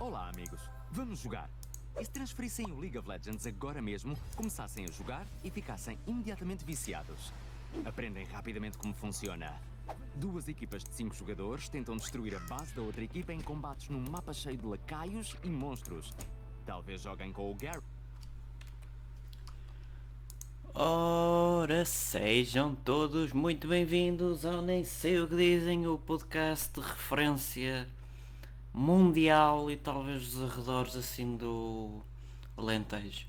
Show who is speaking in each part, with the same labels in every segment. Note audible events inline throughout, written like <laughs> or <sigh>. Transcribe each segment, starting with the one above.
Speaker 1: Olá, amigos. Vamos jogar. E se transferissem o League of Legends agora mesmo, começassem a jogar e ficassem imediatamente viciados? Aprendem rapidamente como funciona. Duas equipas de cinco jogadores tentam destruir a base da outra equipa em combates num mapa cheio de lacaios e monstros. Talvez joguem com o Gary.
Speaker 2: Ora, sejam todos muito bem-vindos ao Nem Sei o que Dizem, o podcast de referência mundial e talvez dos arredores assim do Alentejo.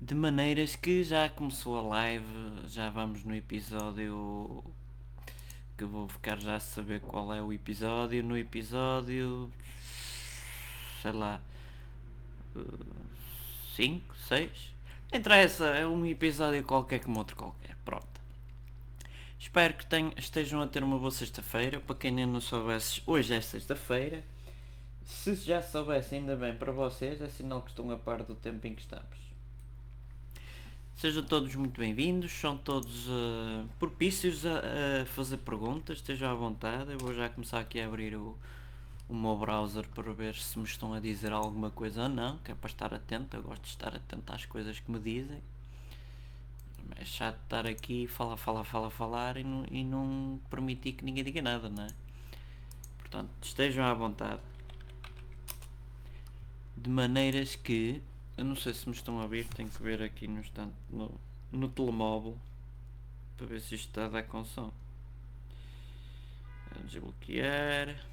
Speaker 2: De maneiras que já começou a live, já vamos no episódio que vou ficar já a saber qual é o episódio. No episódio, sei lá, 5, 6. Interessa, é um episódio qualquer como outro qualquer. Pronto. Espero que tenham, estejam a ter uma boa sexta-feira. Para quem ainda não soubesse, hoje é sexta-feira. Se já soubesse, ainda bem para vocês, é sinal que estão a par do tempo em que estamos. Sejam todos muito bem-vindos, são todos uh, propícios a, a, fazer perguntas, estejam à vontade. Eu vou já começar aqui a abrir o, o meu browser para ver se me estão a dizer alguma coisa ou não, que é para estar atento, eu gosto de estar atento às coisas que me dizem. É chato estar aqui, falar, falar, falar, falar e não, e não permitir que ninguém diga nada, não é? Portanto, estejam à vontade. De maneiras que, eu não sei se me estão a ouvir, tenho que ver aqui no instante, no, no telemóvel, para ver se isto está a dar com som. Desbloquear.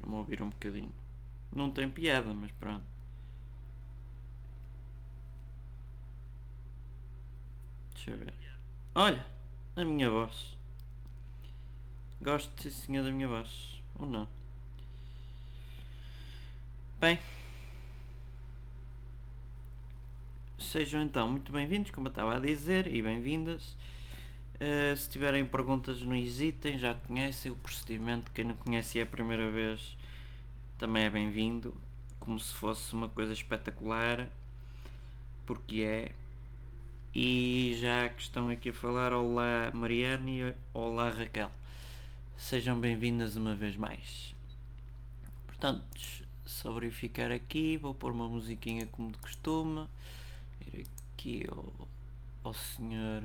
Speaker 2: Vamos ouvir um bocadinho. Não tem piada, mas pronto. Deixa eu ver. Olha, a minha voz. Gosto ser senhor da minha voz. Ou não? Bem. Sejam então muito bem-vindos, como eu estava a dizer, e bem-vindas. Uh, se tiverem perguntas não hesitem, já conhecem o procedimento, quem não conhece é a primeira vez também é bem-vindo, como se fosse uma coisa espetacular, porque é. E já que estão aqui a falar, olá Mariana e olá Raquel, sejam bem-vindas uma vez mais. Portanto, só verificar aqui, vou pôr uma musiquinha como de costume, ir aqui ao, ao senhor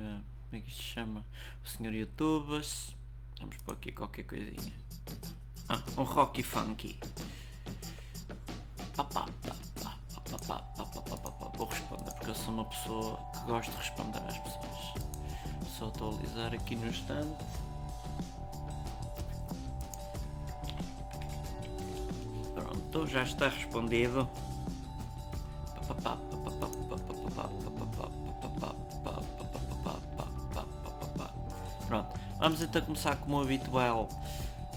Speaker 2: como é que se chama? O senhor Youtubers. Vamos pôr aqui qualquer coisinha. Ah, um rock funky. Vou responder porque eu sou uma pessoa que gosta de responder às pessoas. Só atualizar aqui no instante. Pronto, já está respondido. Vamos então começar como habitual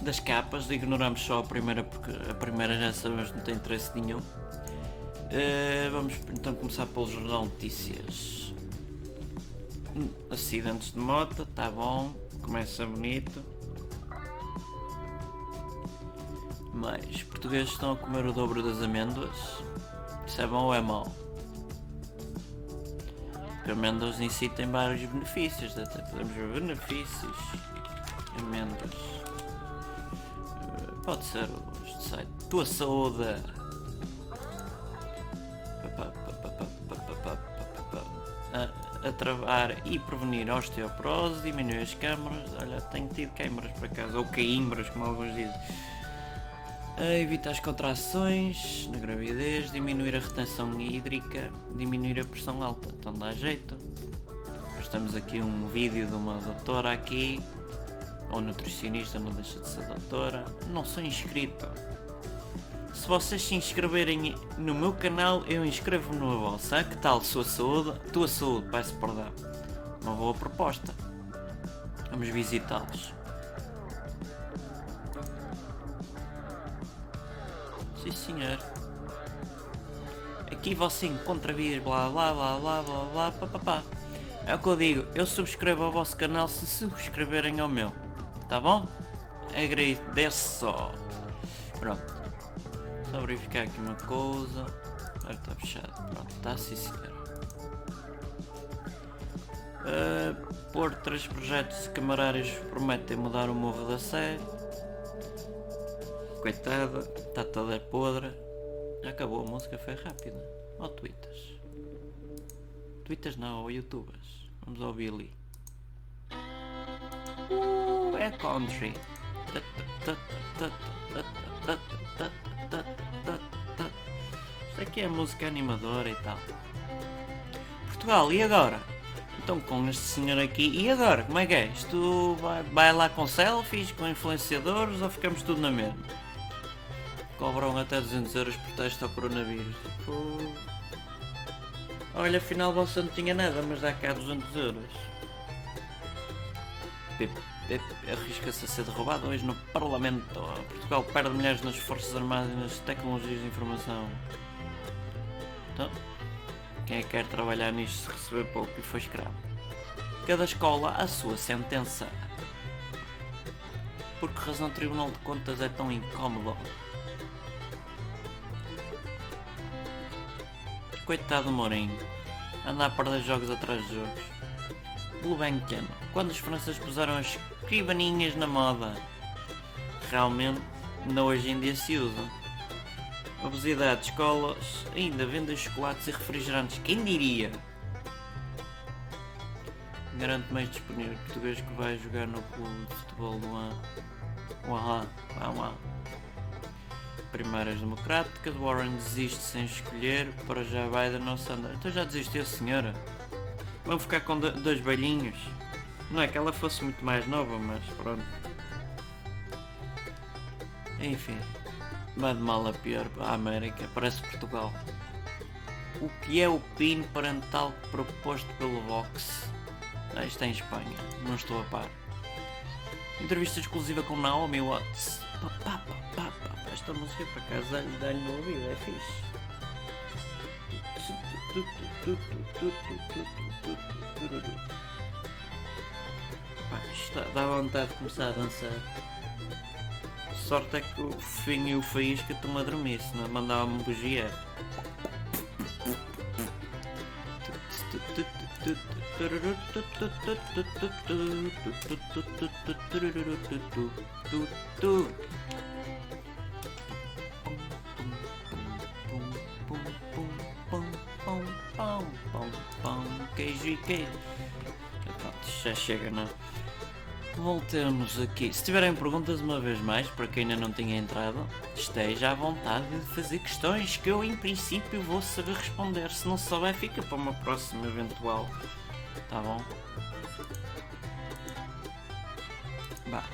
Speaker 2: das capas, ignoramos só a primeira porque a primeira já sabemos não tem interesse nenhum. Uh, vamos então começar pelo Jornal Notícias. Hum, acidentes de moto, tá bom, começa bonito. Mas portugueses estão a comer o dobro das amêndoas. Isso é bom ou é mau? Porque amêndoas em si tem vários benefícios, até podemos ver benefícios, amêndoas. Uh, pode ser o site Tua Saúde. A, travar e prevenir osteoporose, diminuir as câmaras. Olha, tenho tido câmaras para casa, ou caimbras, como alguns dizem evitar as contrações na gravidez, diminuir a retenção hídrica, diminuir a pressão alta. Então dá jeito. Estamos aqui um vídeo de uma doutora aqui, ou nutricionista, não deixa de ser doutora. Não sou inscrito. Se vocês se inscreverem no meu canal, eu inscrevo-me no vossa. Que tal sua saúde? Tua saúde, perdão. Uma boa proposta. Vamos visitá-los. Senhor. Aqui você encontra vídeos blá blá blá blá blá blá pá, pá, pá. É o que eu digo, eu subscrevo ao vosso canal se subscreverem ao meu. Tá bom? Agradeço só. Pronto. Só verificar aqui uma coisa. Agora está fechado. Pronto, está sim senhor. Uh, por três projetos camarários prometem mudar o morro da Sé. Coitada Está toda podre. Acabou a música, foi rápida. Ou tweetas. Tweetas não, ou youtubers. Vamos ao Billy. Uh, é country. Isto aqui é música animadora e tal. Portugal, e agora? Então com este senhor aqui, e agora? Como é que é? Isto vai, vai lá com selfies, com influenciadores ou ficamos tudo na mesma? Cobram até 200 euros por teste ao coronavírus. Pô. Olha, afinal você não tinha nada, mas dá cá 200 euros. Arrisca-se a ser derrubado hoje no Parlamento. Portugal perde mulheres nas Forças Armadas e nas tecnologias de informação. Então, quem é que quer trabalhar nisto se receber pouco e foi escravo? Cada escola a sua sentença. Por que razão o Tribunal de Contas é tão incómodo? Coitado do Mourinho. Anda a perder jogos atrás de jogos. Gulbenkian. Quando os franceses puseram as escrivaninhas na moda? Realmente, não hoje em dia se usam. Obesidade, escolas, ainda vendem chocolates e refrigerantes. Quem diria? Garanto mais disponível português que vai jogar no clube de futebol do ano. Uau, uau, uau. Primárias democráticas, Warren desiste sem escolher, para já Biden não se anda. Então já desistiu, senhora? Vão ficar com dois velhinhos? Não é que ela fosse muito mais nova, mas pronto. Enfim. Vai de mal a pior a América, parece Portugal. O que é o PIN parental proposto pelo Vox? Ah, isto é em Espanha, não estou a par. Entrevista exclusiva com Naomi Watts. Pá, pá, pá, Esta música para casa dá-lhe dá no ouvido, é fixe. Pá, isto dá, vontade de começar a dançar. Sorte é que o Finho e o Faísca estão a dormir, senão mandava-me bugia. Queijo e queijo. Já chega, não? Voltemos aqui. Se tiverem perguntas uma vez mais, para quem ainda não tinha entrado, esteja à vontade de fazer questões que eu em princípio vou saber responder. Se não souber, fica para uma próxima eventual. Tá bom? Bah.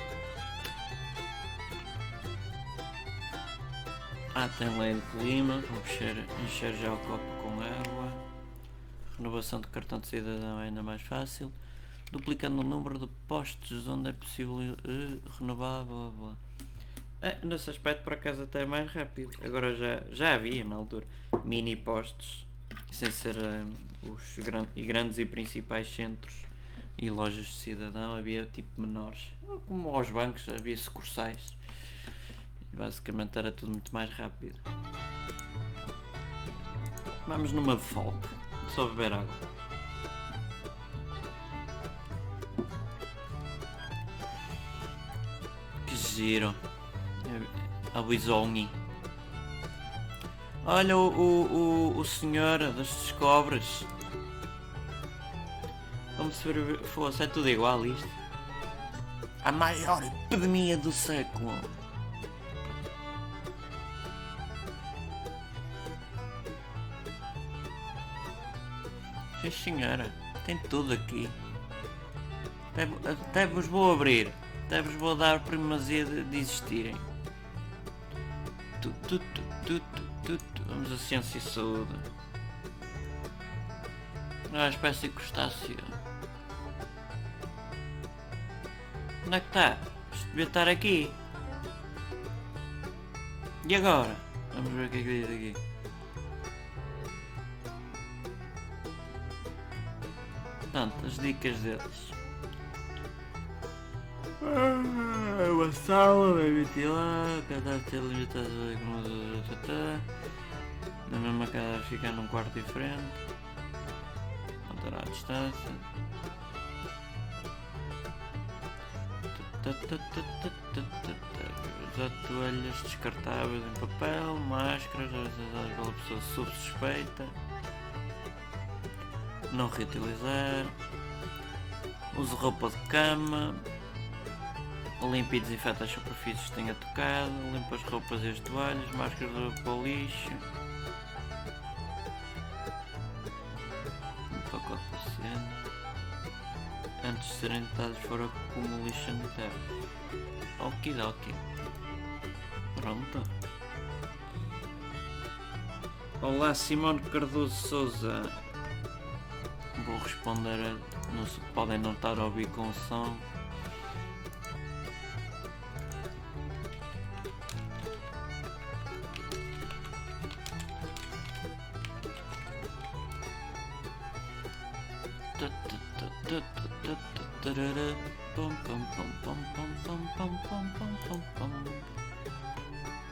Speaker 2: Ah, tem lei de clima. Vou encher, encher já o copo com água. Renovação de cartão de cidadão é ainda mais fácil duplicando o número de postos onde é possível uh, renovar, blá blá. É, nesse aspecto por acaso até é mais rápido. Agora já, já havia na altura mini postos, sem ser uh, os gran e grandes e principais centros e lojas de cidadão, havia tipo menores. Como aos bancos havia sucursais. Basicamente era tudo muito mais rápido. Vamos numa folk. Só beber água. giro. A bisonha. Olha o, o, o, o senhor das descobres. Como se fosse, é tudo igual isto. A maior epidemia do século. Senhora, tem tudo aqui. Até, até vos vou abrir até vos vou dar primazia de, de existirem. Tu, tu, tu, Vamos a ciência e saúde. Ah, espécie de crustáceo. Onde é que está? Isto devia estar aqui. E agora? Vamos ver o que é que diz aqui. Portanto, as dicas deles. Ah, uma sala, vai meter lá, cada ter limitado na mesma casa ficar num quarto diferente, manter a distância. Já toalhas descartáveis em papel, máscaras utilizadas pela pessoa sob suspeita. Não reutilizar. Use roupa de cama. Limpe e desinfeta as superfícies que tenha tocado. Limpa as roupas e as toalhas. Máscaras de para o lixo. Um pacote de paciente. Antes de serem deitados fora como lixo sanitário. Okidoki. Pronto. Olá Simone Cardoso Souza responder não se podem não estar a ouvir com som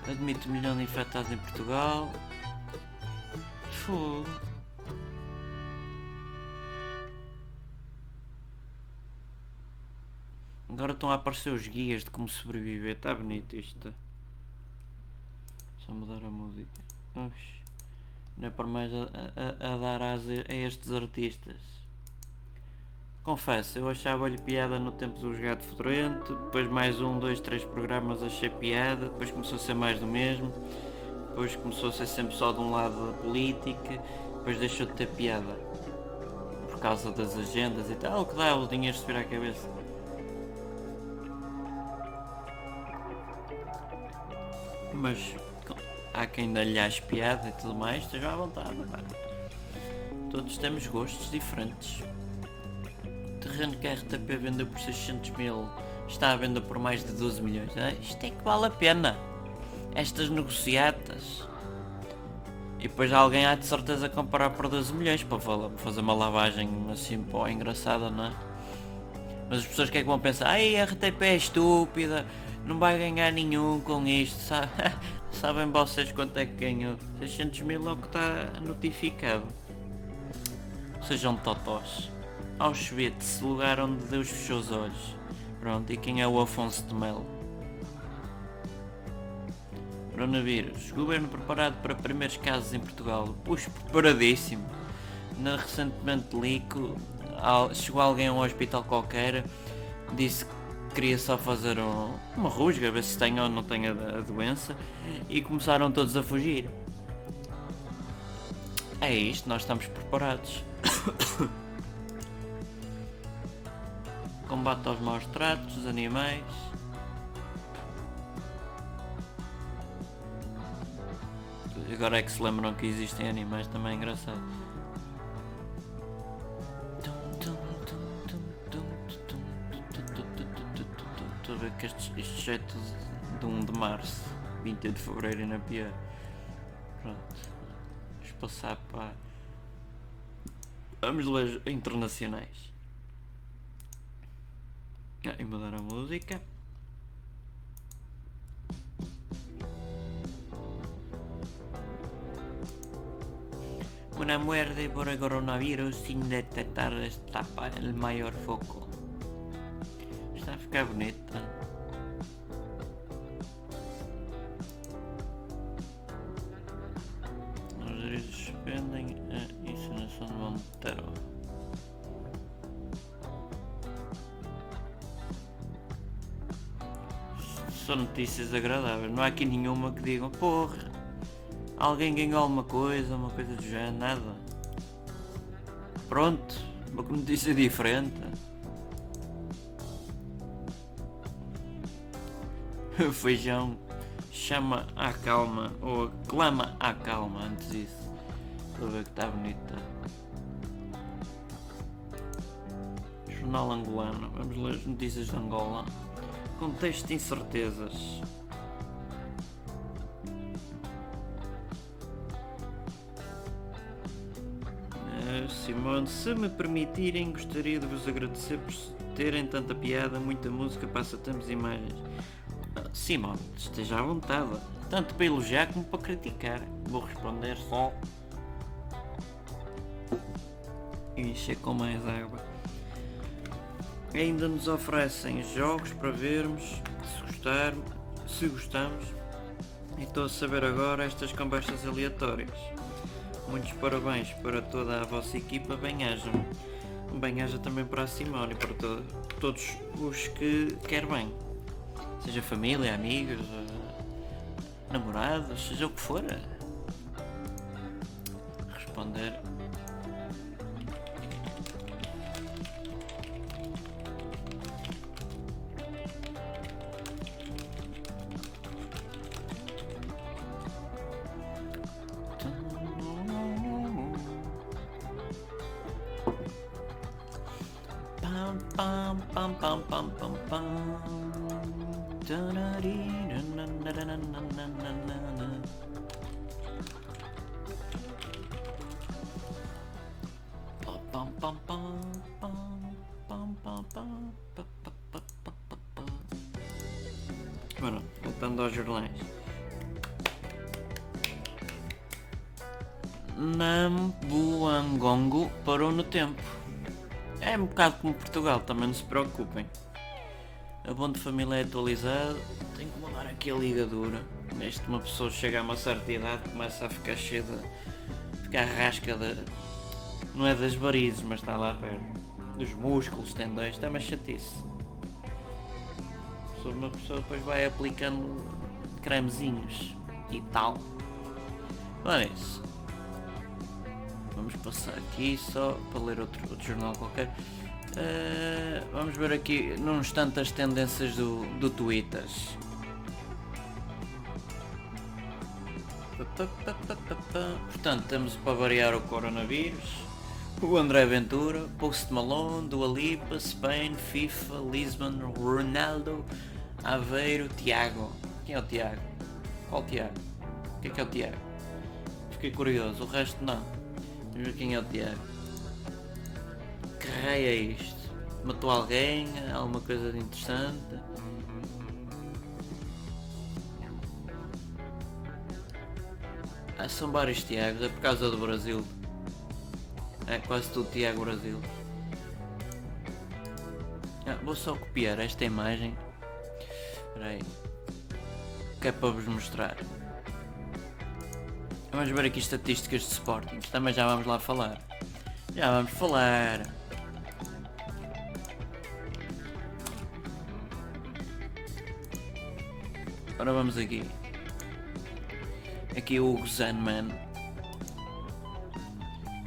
Speaker 2: Admito milhão de infectados em Portugal. Fogo. Estão a aparecer os guias de como sobreviver. Está bonito isto. Só mudar a música. Oxe. Não é por mais a, a- a dar asa a estes artistas. Confesso, eu achava-lhe piada no tempo do Gato Fedorento, depois mais um, dois, três programas achei piada, depois começou a ser mais do mesmo, depois começou a ser sempre só de um lado da política, depois deixou de ter piada. Por causa das agendas e tal, o que dá o dinheiro subir à cabeça. Mas há quem ainda lhe ache piada e tudo mais, esteja à vontade. pá. Todos temos gostos diferentes. O terreno que a RTP vendeu por 600 mil está à venda por mais de 12 milhões. Ah, Isto é que vale a pena. Estas negociatas. E depois alguém há de certeza comprar por 12 milhões para fa- fazer uma lavagem assim pô, engraçada, não é? Mas as pessoas que é que vão pensar? Ai, a RTP é estúpida, não vai ganhar nenhum com isto, sabe? <laughs> Sabem vocês quanto é que ganhou? 600 mil é o que está notificado. Sejam totós. Auschwitz, lugar onde Deus fechou os olhos. Pronto, e quem é o Afonso de Melo? Coronavírus. Governo preparado para primeiros casos em Portugal. Puxa, preparadíssimo. Na, recentemente li que al- chegou alguém a um hospital qualquer, disse que queria só fazer um- uma rusga, ver se tem ou não tem a, a doença, e começaram todos a fugir. É isto, nós estamos preparados. <coughs> Combate aos maus tratos dos animais. Agora é que se lembram que existem animais também é engraçado. Este, este de 1 de março, 20 de fevereiro é pior. Pronto. Vamos passar para. Vamos ler internacionais. Ah, e mudar a música. Una muerte por el coronavirus sin detectar destapa el mayor foco. Está a ficar bonita. Notícias agradáveis. Não há aqui nenhuma que digam, porra, alguém ganhou alguma coisa, uma coisa do género, nada. Pronto, uma notícia diferente. <laughs> Feijão chama à calma, ou clama à calma antes disso. Estou a ver que está bonita. Jornal angolano, vamos ler as notícias de Angola. Contexto de incertezas. Eh, Simone, se me permitirem, gostaria de vos agradecer por terem tanta piada, muita música, passatempos e imagens. Ah, Simone, esteja à vontade, tanto para elogiar como para criticar. Vou responder só. E encher com mais água. Ainda nos oferecem jogos para vermos, se gostar, se gostamos. E estou a saber agora estas conversas aleatórias. Muitos parabéns para toda a vossa equipa, bem-aja. Bem-aja também para a Simone e para to todos os que quer bem. Seja família, amigos, eh, namorados, seja o que for. Responder bocado como Portugal, também não se preocupem. A bom de família é atualizado, tem que mudar aqui a ligadura. Neste uma pessoa chega a uma certa idade começa a ficar cheia de. ficar rasca de. não é das varizes, mas está lá perto. Dos músculos, tendões, está mais chatice. Só uma pessoa depois vai aplicando cremezinhos e tal. Olha isso. Vamos passar aqui só para ler outro, outro jornal qualquer. Uh, vamos ver aqui num instante as tendências do, do Twitter. Portanto, temos para variar o coronavírus, o André Ventura, Post Malone, Dua Lipa, Spain, FIFA, Lisbon, Ronaldo, Aveiro, Tiago. Quem é o Tiago? Qual Tiago? O que é que é o Tiago? Fiquei curioso, o resto não. Vamos ver quem é o Tiago. Que raio é isto? Matou alguém? Alguma coisa de interessante? Ah, são vários Tiagos, é por causa do Brasil. É quase tudo Tiago Brasil. Ah, vou só copiar esta imagem. Espera aí. Que é para vos mostrar. Vamos ver aqui estatísticas de Sporting. Também já vamos lá falar. Já vamos falar. Agora vamos aqui. Aqui o Hugo Zanman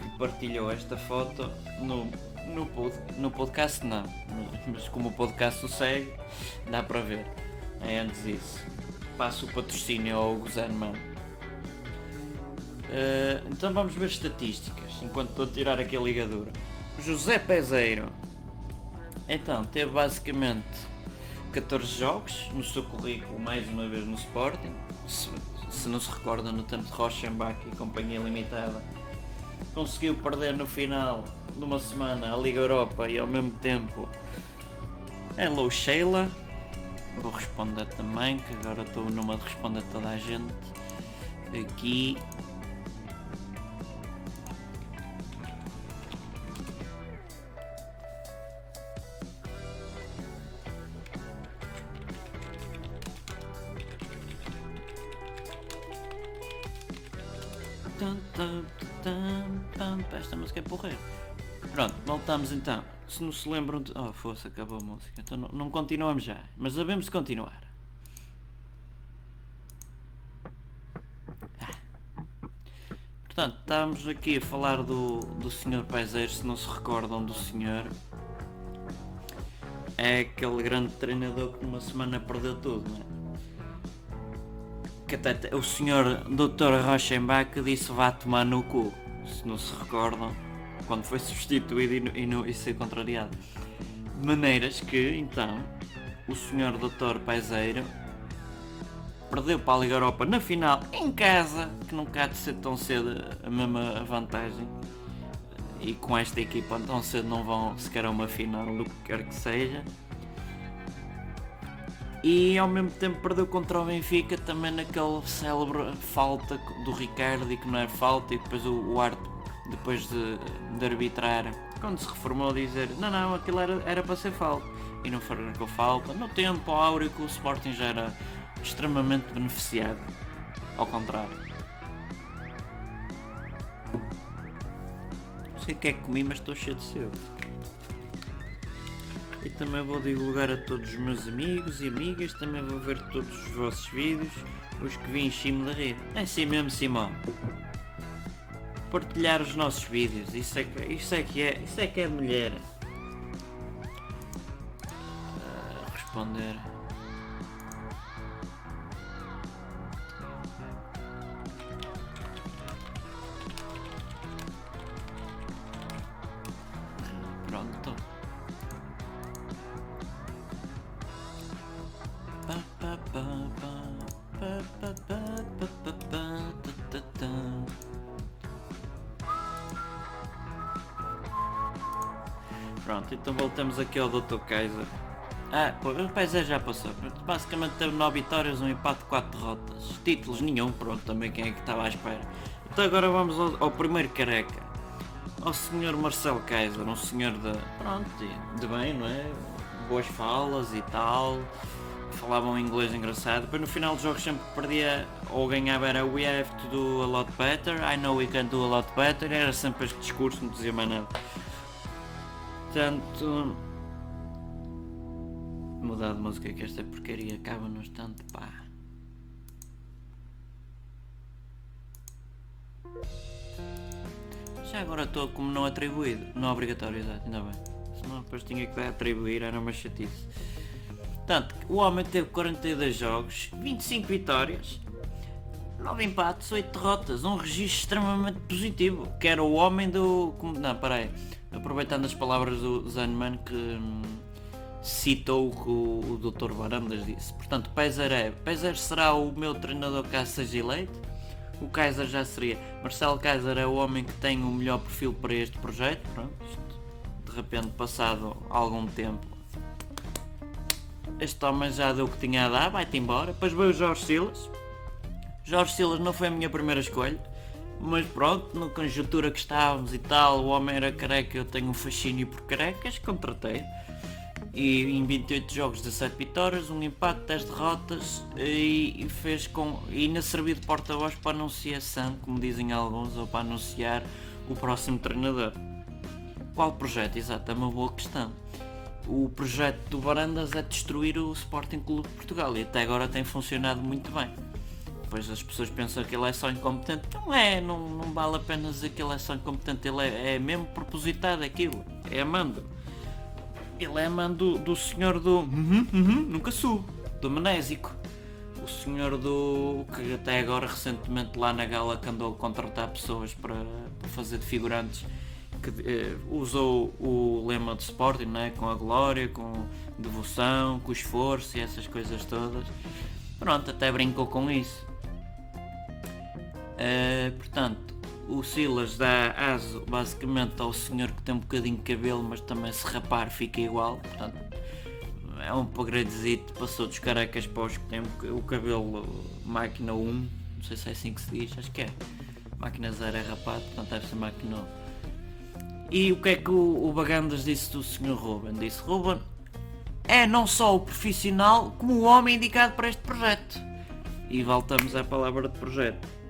Speaker 2: que partilhou esta foto no, no, pod, no podcast não, mas como o podcast o segue, dá para ver. É antes disso. Passo o patrocínio ao Hugo Zanman. Uh, então vamos ver estatísticas, enquanto estou a tirar aqui a ligadura. José Peseiro. Então, teve basicamente 14 jogos no seu currículo, mais uma vez no Sporting. Se, se não se recorda, no tempo de Rochenbach e Companhia Limitada. Conseguiu perder no final de uma semana a Liga Europa e ao mesmo tempo Hello Sheila. Vou responder também, que agora estou numa de responder toda a gente. Aqui voltamos então. Se não se lembram de. Oh, fosse, acabou a música. Então não, não continuamos já. Mas sabemos continuar. Ah. Portanto, estamos aqui a falar do, do Sr. Paiseiro, se não se recordam do senhor. É aquele grande treinador que numa semana perdeu tudo, não é? que até o senhor Dr. Rochenbach disse vá tomar no cu, se não se recordam, quando foi substituído e, e, no, e ser contrariado. De maneiras que, então, o senhor Dr. Paiseiro perdeu para a Liga Europa na final, em casa, que não há de ser tão cedo a mesma vantagem. E com esta equipa tão cedo não vão sequer a uma final, do que quer que seja e ao mesmo tempo perdeu contra o Benfica também naquele célebre falta do Ricardo e que não é falta e depois o, o árbitro depois de, de arbitrar, quando se reformou, dizer não, não, aquilo era, era para ser falta. E não com falta. No tempo áureo o Sporting já era extremamente beneficiado. Ao contrário. Não sei o que é que comi, mas estou cheio de sede. E também vou divulgar a todos os meus amigos e amigas, também vou ver todos os vossos vídeos, os que vim enchim de rir. É assim mesmo, Simão. Partilhar os nossos vídeos, isso é que, isso é, que é, isso é que é mulher. Uh, responder. Voltamos aqui ao Dr. Kaiser. Ah, pô, o Pezé já passou. Basicamente teve 9 vitórias, um empate, 4 derrotas. Títulos nenhum, pronto, também quem é que estava à espera. Então agora vamos ao, ao primeiro careca. Ao senhor Marcelo Kaiser, um senhor de. pronto, de bem, não é? Boas falas e tal. Falavam inglês engraçado. Depois no final dos jogos sempre perdia ou ganhava era We have to do a lot better, I know we can do a lot better. Era sempre este discurso, não dizia mais nada. Portanto. Mudar de música que esta porcaria acaba no instante, pá. Já agora estou como não atribuído. Não obrigatório, exato, ainda bem. Senão depois tinha que atribuir, era uma chatice. Portanto, o homem teve 42 jogos, 25 vitórias, 9 empates, 8 derrotas. Um registro extremamente positivo. Que era o homem do. Não, parei aproveitando as palavras do Zanman que hum, citou o que o, Dr. Varandas disse. Portanto, Peser é. Peser será o meu treinador caso seja eleito. O Kaiser já seria. Marcelo Kaiser é o homem que tem o melhor perfil para este projeto. Pronto, de repente, passado algum tempo, este homem já deu o que tinha a dar, vai-te embora. Depois veio o Jorge Silas. Jorge Silas não foi a minha primeira escolha. Mas pronto, na conjuntura que estávamos e tal, o homem era careca, eu tenho um fascínio por carecas, contratei. E em 28 jogos, 17 vitórias, um empate, 10 derrotas e, e fez com. e ainda serviu de porta-voz para anunciação, como dizem alguns, ou para anunciar o próximo treinador. Qual projeto? Exato, é uma boa questão. O projeto do Barandas é destruir o Sporting Clube de Portugal e até agora tem funcionado muito bem depois as pessoas pensam que ele é só incompetente. Não é, não, não vale a pena dizer que ele é só incompetente, ele é, é mesmo propositado aquilo, é amando. Ele é amando do, do senhor do. Uhum, uhum, nunca sou, do Menésico. O senhor do. que até agora recentemente lá na gala que andou a contratar pessoas para, para fazer de figurantes que eh, usou o lema de Sporting, né? com a glória, com devoção, com esforço e essas coisas todas. Pronto, até brincou com isso. Uh, portanto, o Silas dá aso basicamente ao senhor que tem um bocadinho de cabelo, mas também se rapar fica igual. Portanto, é um upgradezito, passou dos carecas para os que têm o cabelo máquina 1, não sei se é assim que se diz, acho que é. Máquina 0 é rapado, portanto deve ser máquina 1. E o que é que o, o Bagandas disse do Sr. Ruben? Disse, Ruben é não só o profissional, como o homem indicado para este projeto. E voltamos à palavra de projeto.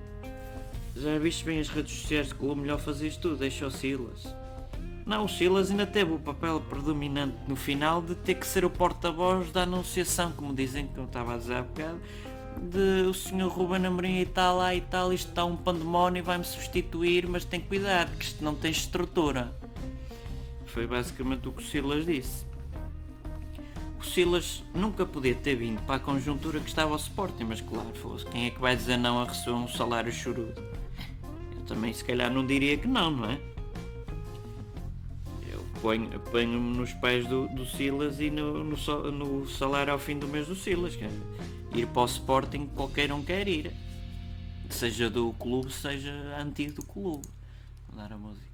Speaker 2: Já viste bem as redes sociais de clube, melhor fazer tudo, deixa o Silas. Não, o Silas ainda teve o papel predominante no final de ter que ser o porta-voz da anunciação, como dizem que eu estava a dizer há bocado, de o senhor Ruben Amorim e tal, lá e tal, isto está um pandemónio vai-me substituir, mas tem cuidado, que isto não tem estrutura. Foi basicamente o que o Silas disse. O Silas nunca podia ter vindo para a conjuntura que estava ao Sporting, mas claro, fosse, quem é que vai dizer não a receber um salário chorudo? Também se calhar não diria que não, não é? Eu ponho-me ponho nos pés do, do Silas e no, no, no, salário ao fim do mês do Silas. Quer ir para o Sporting qualquer um quer ir. Seja do clube, seja antigo do clube. Vou dar a música.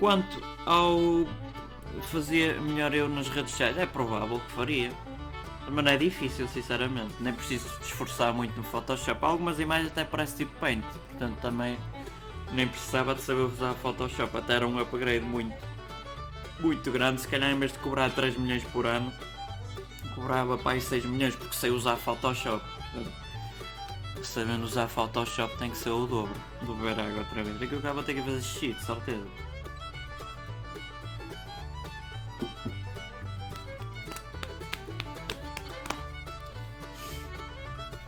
Speaker 2: Quanto ao fazer melhor eu nas redes sociais, é provável que faria. Mas não é difícil, sinceramente. Nem preciso esforçar muito no Photoshop. Algumas imagens até parece tipo Paint. Portanto, também nem precisava de saber usar Photoshop. Até era um upgrade muito, muito grande. Se calhar em vez de cobrar 3 milhões por ano, cobrava para aí 6 milhões porque sei usar Photoshop. Sabendo usar Photoshop tem que ser o dobro. Vou beber água outra vez. Daqui a vou ter que fazer xixi, de certeza.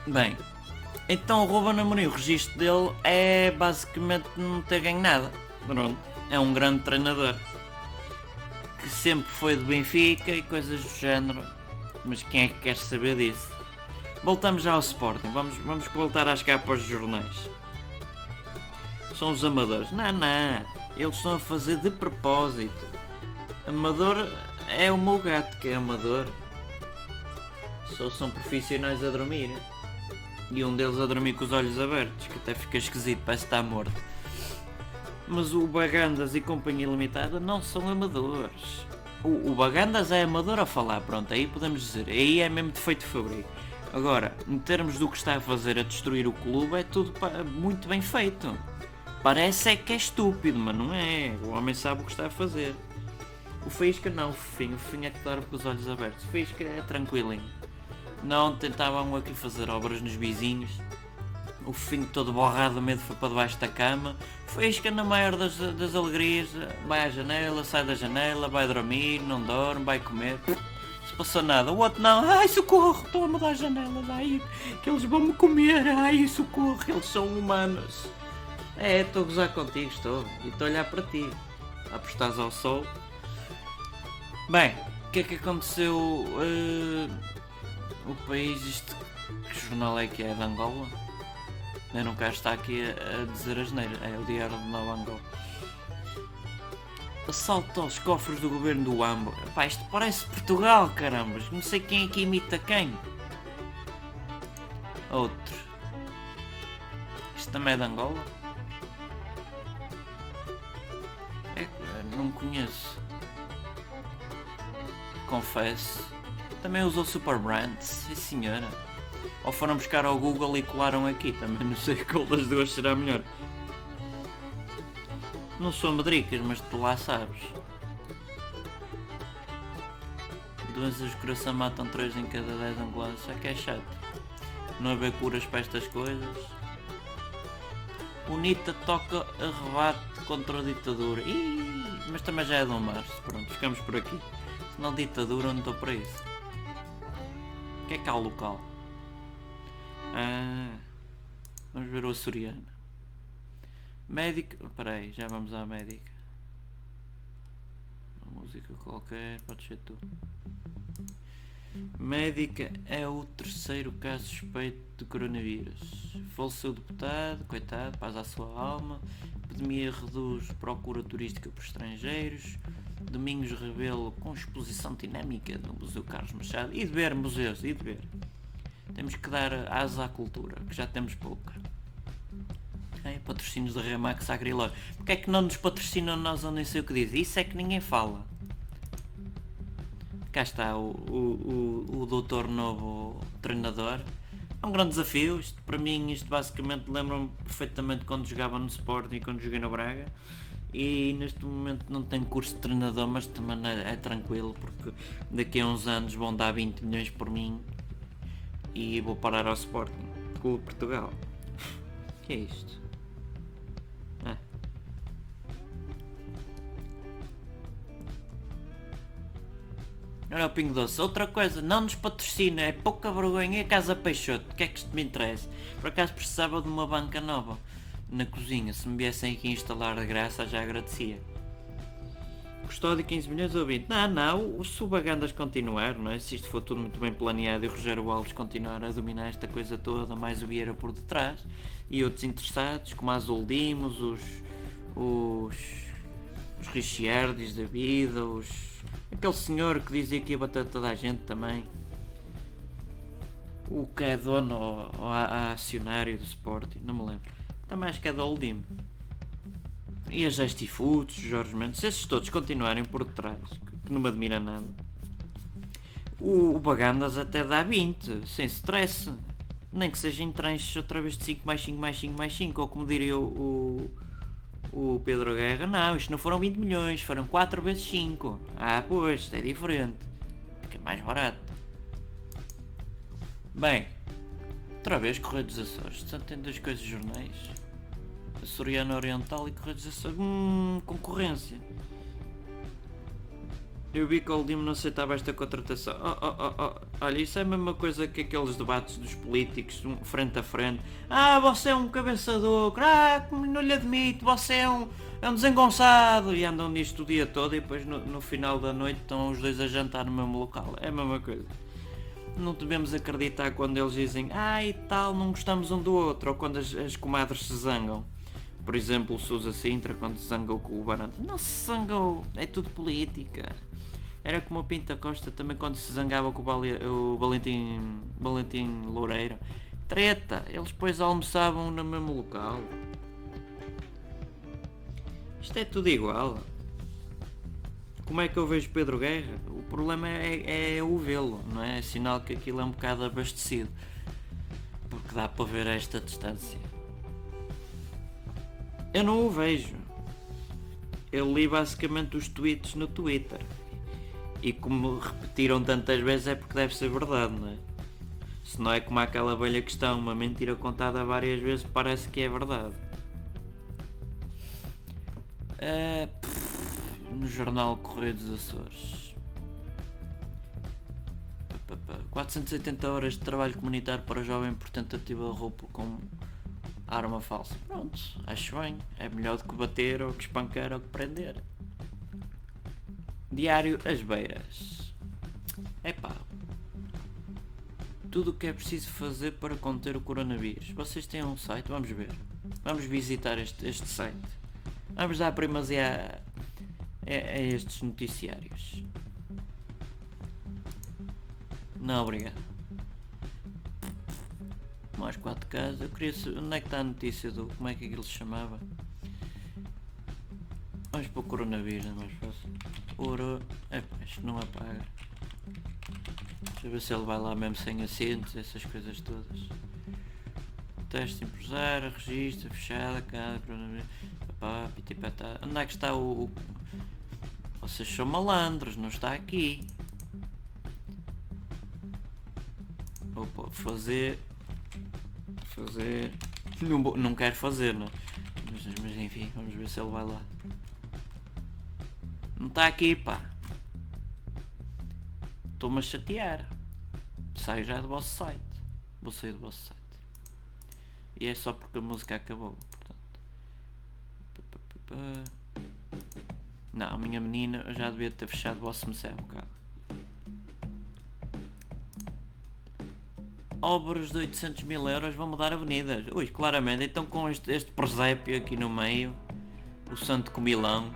Speaker 2: Bem, então o Ruben Amorim, o registro dele é basicamente não ter ganho nada. Pronto, é um grande treinador. Que sempre foi de Benfica e coisas do género. Mas quem é que quer saber disso? Voltamos já ao Sporting, vamos, vamos voltar às capas dos jornais. São os amadores. Não, não, eles estão a fazer de propósito. Amador é o meu gato que é amador. Só são profissionais a dormir. E um deles a dormir com os olhos abertos, que até fica esquisito, parece estar morto. Mas o Bagandas e Companhia Limitada não são amadores. O, o Bagandas é amador a falar, pronto, aí podemos dizer. Aí é mesmo defeito fabrico. Agora, em termos do que está a fazer a destruir o clube, é tudo muito bem feito. Parece é que é estúpido, mas não é. O homem sabe o que está a fazer. O Faísca não, o Fofinho. O Fofinho é que dorme com os olhos abertos. O Faísca é tranquilinho. Não tentavam aqui fazer obras nos vizinhos. O filho todo borrado, medo foi para debaixo da cama. Foi isca na maior das, das alegrias. Vai à janela, sai da janela, vai dormir, não dorme, vai comer. Se passou nada. O outro não. Ai, socorro, estou a mudar a janela. Ai, que eles vão me comer. Ai, socorro, eles são humanos. É, estou a gozar contigo, estou. E estou a olhar para ti. Apostares ao sol. Bem, o que é que aconteceu? Uh o país, isto, que jornal é que é? De Angola? Eu não quero estar aqui a, dizer as neiras, é o Diário de Nova Angola. Assalto aos cofres do governo do Ambo. Pá, isto parece Portugal, caramba. Não sei quem é que imita quem. Outro. Isto também é de Angola? É, não conheço. Confesso. Também usou Super Brands, sim senhora. Ou foram buscar ao Google e colaram aqui, também não sei <laughs> qual das duas será melhor. Não sou medricas, mas tu lá sabes. Doenças do coração matam 3 em cada 10 angolanos, é que é chato. Não haver curas para estas coisas. O Nita toca a rebate contra a ditadura. Ih, mas também já é Dom Março. Pronto, ficamos por aqui. Senão ditadura não estou para isso. O que é que há local? Ah, vamos ver o açoriano. Médico. Peraí, já vamos à médica. Uma música qualquer, pode ser tu. Médica é o terceiro caso suspeito de coronavírus. Faleceu o deputado, coitado, paz à sua alma. Epidemia reduz procura turística por estrangeiros. Domingos Rebelo com exposição dinâmica no Museu Carlos Machado. E de ver museus, e de ver. Temos que dar asa à cultura, que já temos pouca. É, patrocínios da Remax Agrilor. Porque é que não nos patrocinam nós ou nem sei o que diz? Isso é que ninguém fala. Cá está o, o, o, o doutor novo treinador. É um grande desafio. Isto, para mim, isto basicamente lembra-me perfeitamente quando jogava no Sporting e quando joguei no Braga e neste momento não tenho curso de treinador, mas também é, é, tranquilo porque daqui a uns anos vão dar 20 milhões por mim e vou parar ao Sporting Clube Portugal. <laughs> que é isto? Olha o Pingo Doce, outra coisa, não nos patrocina, é pouca vergonha, é Casa Peixoto, o que é que isto me interessa? Por acaso precisava de uma banca nova na cozinha. Se me viessem aqui instalar de graça, já agradecia. Custódio 15 milhões ou 20? Não, não, os subagandas continuar, não é? Se isto for tudo muito bem planeado e o Rogério Alves continuar a dominar esta coisa toda, mais o Vieira por detrás, e outros interessados, como a Dimos, os, os, os Richards da vida, os, aquele senhor que dizia que ia bater toda a gente também, o que é dono ou, ou acionário do Sporting, não me lembro. Também acho que é da Oldim. E a Gesti Foods, Jorge Mendes, se esses todos continuarem por detrás, que não me admira nada. O, o Bagandas até dá 20, sem stress. Nem que seja em tranches outra vez de 5 mais 5 mais 5 mais 5, ou como diria o, o Pedro Guerra, não, isto não foram 20 milhões, foram 4 vezes 5. Ah, pois, isto é diferente. Fica mais barato. Bem, outra vez Correio dos Açores. Só tem duas coisas jornais. Açoriano Oriental e Correio dos Açores. Hum, concorrência. Eu que o Lima não aceitava esta contratação. Oh, oh, oh, oh. Olha, isso é a mesma coisa que aqueles debates dos políticos, um, frente a frente. Ah, você é um cabeçador, ah, não lhe admito, você é um, é um desengonçado. E andam nisto o dia todo e depois no, no final da noite estão os dois a jantar no mesmo local. É a mesma coisa. Não devemos acreditar quando eles dizem ah e tal, não gostamos um do outro, ou quando as, as comadres se zangam. Por exemplo, o Sousa Sintra quando se zangou com o Barante. Não se zangou, é tudo política. Era como o Pinta Costa também quando se zangava com o, Bali, o Valentim, Valentim Loureiro. Treta, eles depois almoçavam no mesmo local. Isto é tudo igual. Como é que eu vejo Pedro Guerra? O problema é, é o vê-lo, não é? é? Sinal que aquilo é um bocado abastecido. Porque dá para ver a esta distância. Eu não o vejo. Eu li basicamente os tweets no Twitter. E como repetiram tantas vezes é porque deve ser verdade, não é? Se não é como aquela velha questão, uma mentira contada várias vezes parece que é verdade. Uh, no jornal Correio dos Açores. 480 horas de trabalho comunitário para jovem por tentativa de roubo com arma falsa. Pronto, acho bem. É melhor do que bater ou que espancar ou que prender. Diário As Beiras. Epá. Tudo o que é preciso fazer para conter o coronavírus. Vocês têm um site? Vamos ver. Vamos visitar este, este site. Vamos dar primazia a, a, a estes noticiários. Não, obrigado. Mais quatro casos. Eu queria saber onde é que está a notícia do. Como é que aquilo se chamava? Vamos para o coronavírus, é mais fácil. Ora. É, isto não apaga. Deixa eu ver se ele vai lá mesmo sem assentos, essas coisas todas. Teste imposar, registro, fechada, cada. Papá, pitipatá. Onde é que está o, o. Vocês são malandros, não está aqui. Opa, fazer. Fazer. Não, não quero fazer, não. Mas, mas enfim, vamos ver se ele vai lá. Não está aqui, pá. Estou-me a chatear. Saio já do vosso site. Vou sair do vosso site. E é só porque a música acabou. Portanto. Não, a minha menina já devia ter fechado o vosso mecé um bocado. Obras de 800 mil euros vão mudar avenidas. Ui, claramente. Então com este, este presépio aqui no meio. O Santo Comilão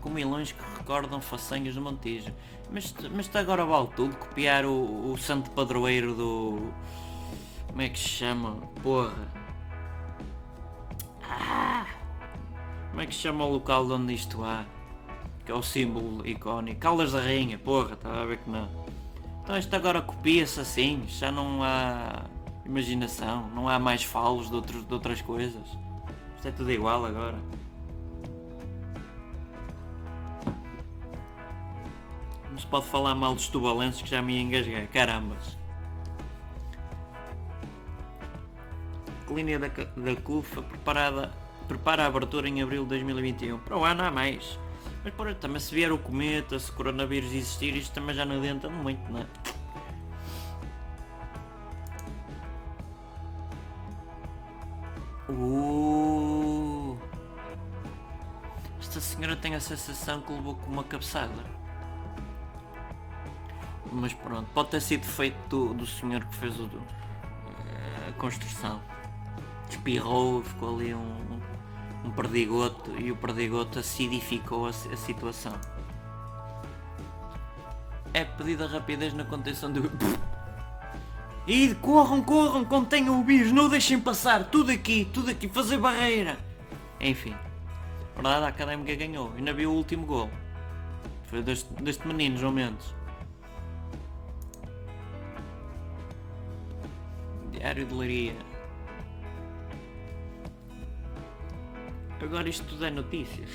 Speaker 2: comilões que recordam façanhas do Montijo. Mas, mas agora vale tudo copiar o, o santo padroeiro do. Como é que se chama? Porra. Ah! Como é que se chama o local de onde isto há? Que é o símbolo icónico. Caldas da Rainha, porra, estava a ver que não. Então isto agora copia-se assim, já não há imaginação, não há mais falos de, outros, de outras coisas. Isto é tudo igual agora. Não se pode falar mal dos tubalenses que já me engasguei. Carambas. Clínia da, da CUFA preparada, prepara a abertura em abril de 2021. Para o ano há mais. Mas por, também se vier o cometa, se o coronavírus existir, isto também já não adianta muito, não é? Uh, esta senhora tem a sensação que levou com uma cabeçada mas pronto, pode ter sido feito do, do senhor que fez o, a construção. Espirrou, ficou ali um, um perdigoto e o perdigoto acidificou a, a situação. É pedida rapidez na contenção do. <laughs> E corram, corram, contenham o vírus, não deixem passar, tudo aqui, tudo aqui, fazer barreira. Enfim, verdade, a académica ganhou, ainda viu o último gol. Foi deste, deste menino, João Mendes. Agora isto tudo é notícias.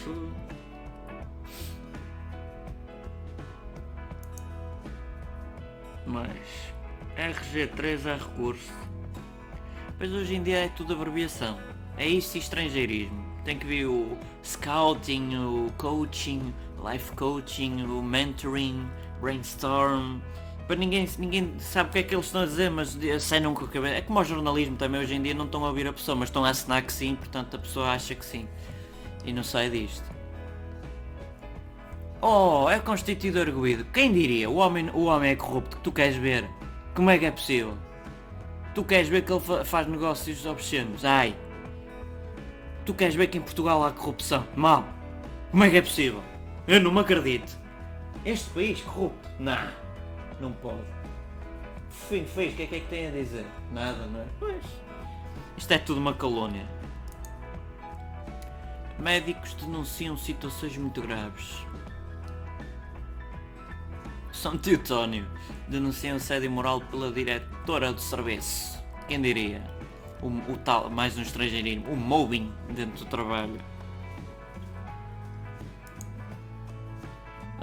Speaker 2: Mas RG3 é recurso. Pois hoje em dia é tudo abreviação. É isto e estrangeirismo. Tem que vir o scouting, o coaching, life coaching, o mentoring, brainstorm. Para ninguém, ninguém sabe o que é que eles estão a dizer, mas acenam com a cabeça. É como o jornalismo também hoje em dia não estão a ouvir a pessoa, mas estão a assinar que sim, portanto a pessoa acha que sim. E não sai disto. Oh, é constituído arguído. Quem diria? O homem, o homem é corrupto que tu queres ver. Como é que é possível? Tu queres ver que ele fa faz negócios obscenos? Ai. Tu queres ver que em Portugal há corrupção? Mal. Como é que é possível? Eu não me acredito. Este país corrupto? Não. Não pode. Fim fez, o que é que é que tem a dizer? Nada, não é? Pois. Isto é tudo uma calúnia. Médicos denunciam situações muito graves. São Teutónio denuncia assédio moral pela diretora do serviço. Quem diria? O, o tal, mais um estrangeirinho, o mobbing dentro do trabalho.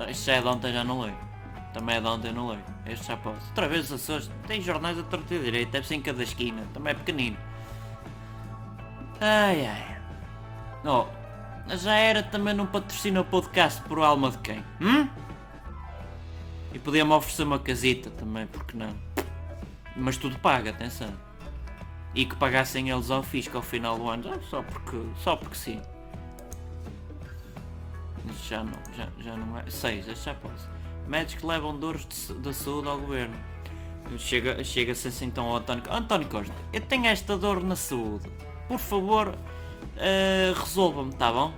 Speaker 2: Isto já é de ontem, já não leio. Também é de ontem, não leio. Este já posso. Outra vez os Açores, tem jornais a torta e direito, deve ser em cada esquina. Também é pequenino. Ai ai. Oh, já era também num patrocínio podcast por alma de quem? Hum? E podia-me oferecer uma casita também, porque não? Mas tudo paga, atenção. E que pagassem eles ao fisco ao final do ano, só porque, só porque sim. Já não, já, já não é. Seis, já posso. Médicos levam dores da saúde ao governo. Chega-se chega assim então ao António António Costa, eu tenho esta dor na saúde. Por favor, uh, resolva-me, tá bom?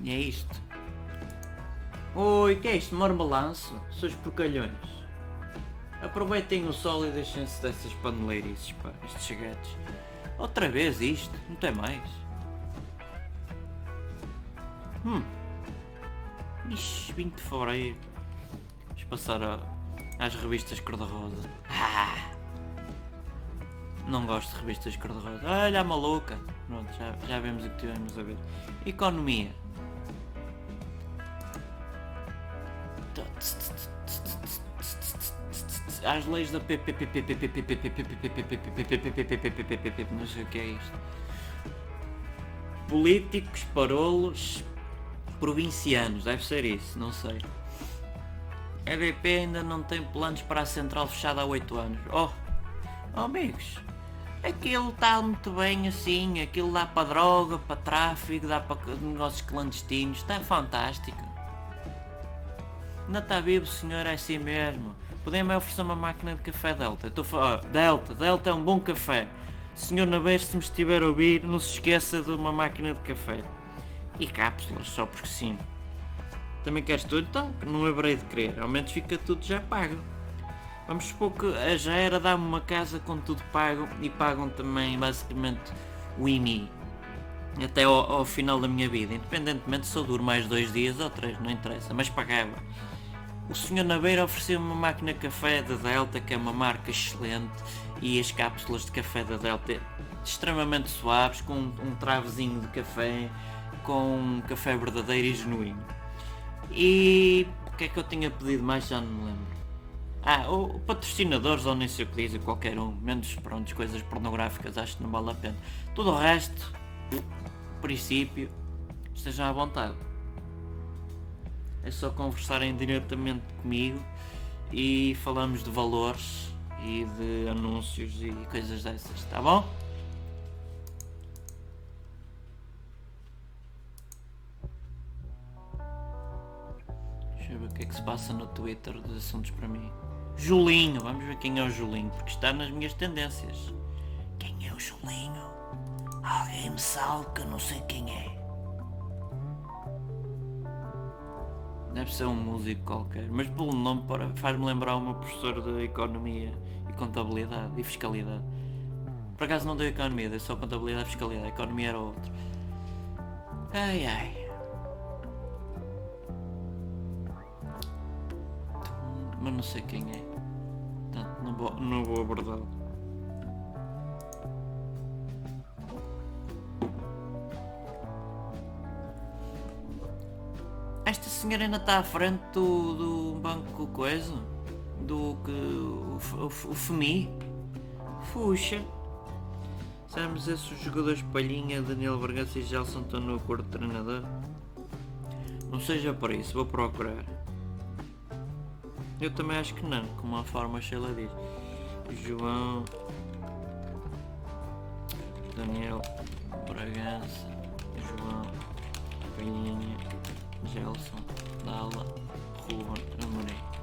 Speaker 2: E é isto. Oi, que é isto? Marmelanço? Seus porcalhões. Aproveitem o sol e deixem-se dessas paneleirices, pá, estes gatos. Outra vez isto, não tem mais. Hum. Ixi, 20 de fevereiro. Vamos passar a, às revistas cor-de-rosa. Ah. Não gosto de revistas cor-de-rosa. Olha a maluca. Pronto, já, já vemos o que tivemos a ver. Economia. Às leis da não sei o que é. Políticos, parolos, provincianos, deve ser isso, não sei. A EDP ainda não tem planos para a central fechada há 8 anos. Oh, oh amigos, aquilo está muito bem assim, aquilo dá para droga, para tráfico, dá para negócios clandestinos, está fantástico. Não está vivo, senhor, é assim mesmo. Podem-me oferecer uma máquina de café Delta. Estou falar, Delta, Delta é um bom café. Senhor Nabeiro, se me estiver a ouvir, não se esqueça de uma máquina de café. E cápsulas, só porque sim. Também queres tudo? Então, não haverei de querer. Ao menos fica tudo já pago. Vamos supor que a já era dar-me uma casa com tudo pago e pagam também basicamente o IMI. Até ao, ao, final da minha vida. Independentemente se eu duro mais dois dias ou três, não interessa. Mas pagava. O senhor na beira ofereceu-me uma máquina café da Delta, que é uma marca excelente, e as cápsulas de café da Delta extremamente suaves, com um, um travezinho de café, com café verdadeiro e genuíno. E o que é que eu tinha pedido mais já não me lembro. Ah, o patrocinadores ou nem sei o que dizem, qualquer um, menos pronto, coisas pornográficas, acho que não vale a pena. Tudo o resto, princípio, estejam à vontade é só conversarem diretamente comigo e falamos de valores e de anúncios e coisas dessas, tá bom? Que é que se passa no Twitter dos assuntos para mim. Julinho, vamos ver quem é o Julinho, porque está nas minhas tendências. Quem é o Julinho? Alguém me salve que eu não sei quem é. Deve ser um músico qualquer, mas pelo nome faz-me lembrar uma professora de Economia e Contabilidade e Fiscalidade. Por acaso não deu Economia, deu só Contabilidade e Fiscalidade, a Economia era outro. Ai ai. mas não sei quem é. Portanto, não vou, não vou abordá-lo. Esta senhora ainda está à frente do, do banco coisa? Do que. o, o, o FMI? Fuxa! Sabemos esses jogadores palhinha, Daniel Bragança e Gelson estão no acordo de treinador? Não seja para isso, vou procurar. Eu também acho que não, como a forma Sheila diz. João Daniel Bragança João Palhinha Gelson Dala Ruben Amorim.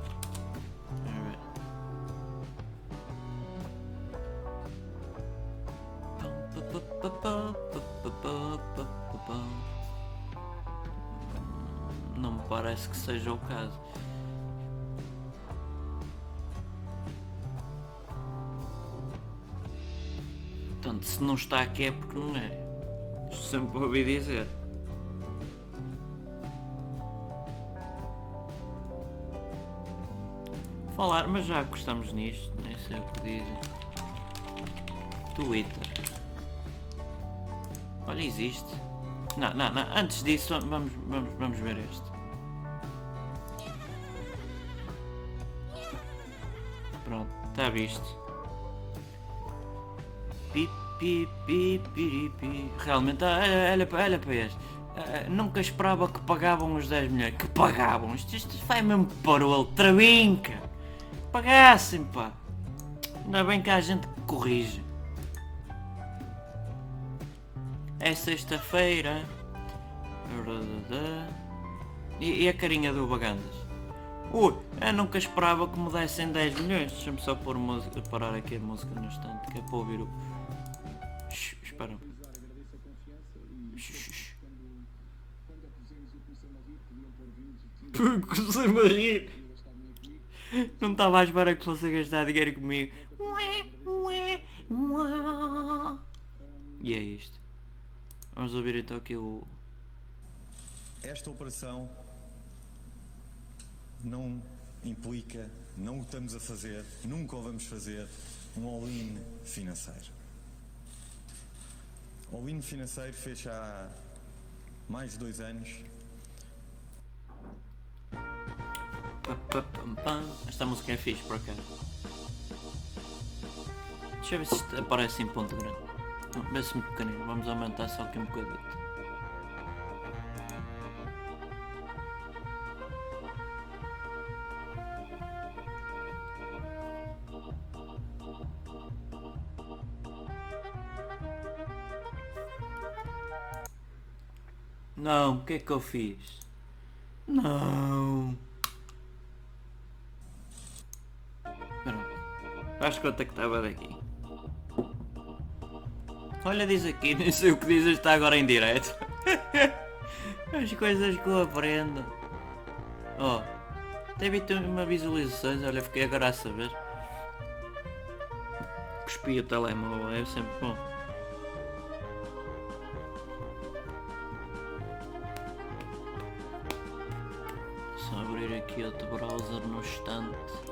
Speaker 2: Não me parece que seja o caso. Se não está aqui é porque não é. Sempre ouvi dizer. Falar, mas já gostamos nisto, nem sei o que dizem. Twitter. Olha, existe. Não, não, não. Antes disso, vamos, vamos, vamos ver este. Pronto, está visto. Pi, pi, pi, pi, pi. Realmente, olha, olha, olha para este. Ah, nunca esperava que pagavam os 10 milhões. Que pagavam? Isto, isto vai mesmo o travínca. Pagassem, pá. Ainda bem que há gente que corrige. É sexta-feira. E, e a carinha do Bagandas? Ui, eu nunca esperava que me dessem 10 milhões. Deixa-me só pôr música, parar aqui a música no instante, que é para ouvir o. Comecei-me a rir. Não estava à espera que fosse gastar dinheiro comigo. E é isto. Vamos ouvir então aqui o.
Speaker 3: Esta operação não implica, não o estamos a fazer, nunca o vamos fazer, um all-in financeiro. All-in financeiro já há mais de dois anos.
Speaker 2: Esta música é fixe por acaso. Deixa eu ver se aparece em ponto grande. Não, Vê-se muito pequenino. Vamos aumentar só aqui um bocadinho. Não, o que é que eu fiz? Não. Faz conta que estava daqui. Olha, diz aqui, <laughs> nem sei o que diz, está agora em direto. <laughs> As coisas que eu aprendo. Oh, teve uma visualizações, olha, fiquei agora a saber. Cuspi o telemóvel, é sempre bom. Só abrir aqui outro browser no instante.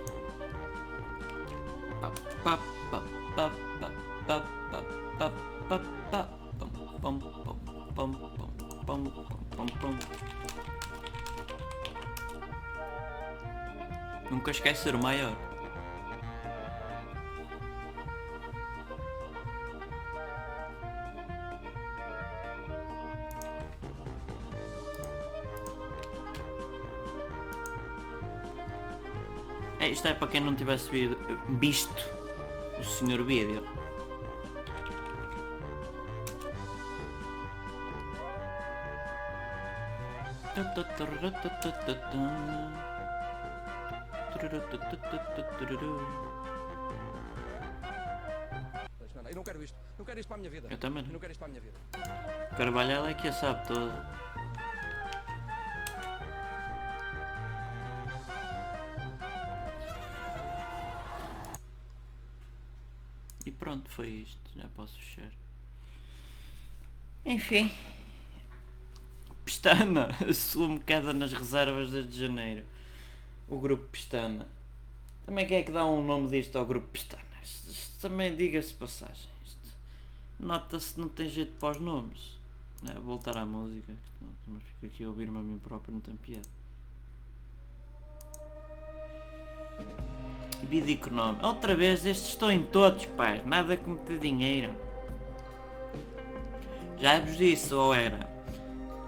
Speaker 2: Nunca esquece ser o maior. Quem não tivesse visto o senhor vídeo.
Speaker 4: Eu não quero isto. Não quero isto para a minha vida.
Speaker 2: Eu também não
Speaker 4: quero isto para a minha vida.
Speaker 2: Carvalhal é que a sabe toda. Foi isto. Já posso fechar. Enfim. Pestana <laughs> assume queda nas reservas desde janeiro. O grupo Pestana. Também quem é que dá um nome disto ao grupo Pestana? Isto, isto também diga-se passagem. Nota-se que não tem jeito para os nomes. É, voltar à música. Mas fico aqui a ouvir-me a mim próprio, não tem piada. Vida económica. Outra vez, estes estão em todos, pais. Nada que meter dinheiro. Já vos disse, ou era.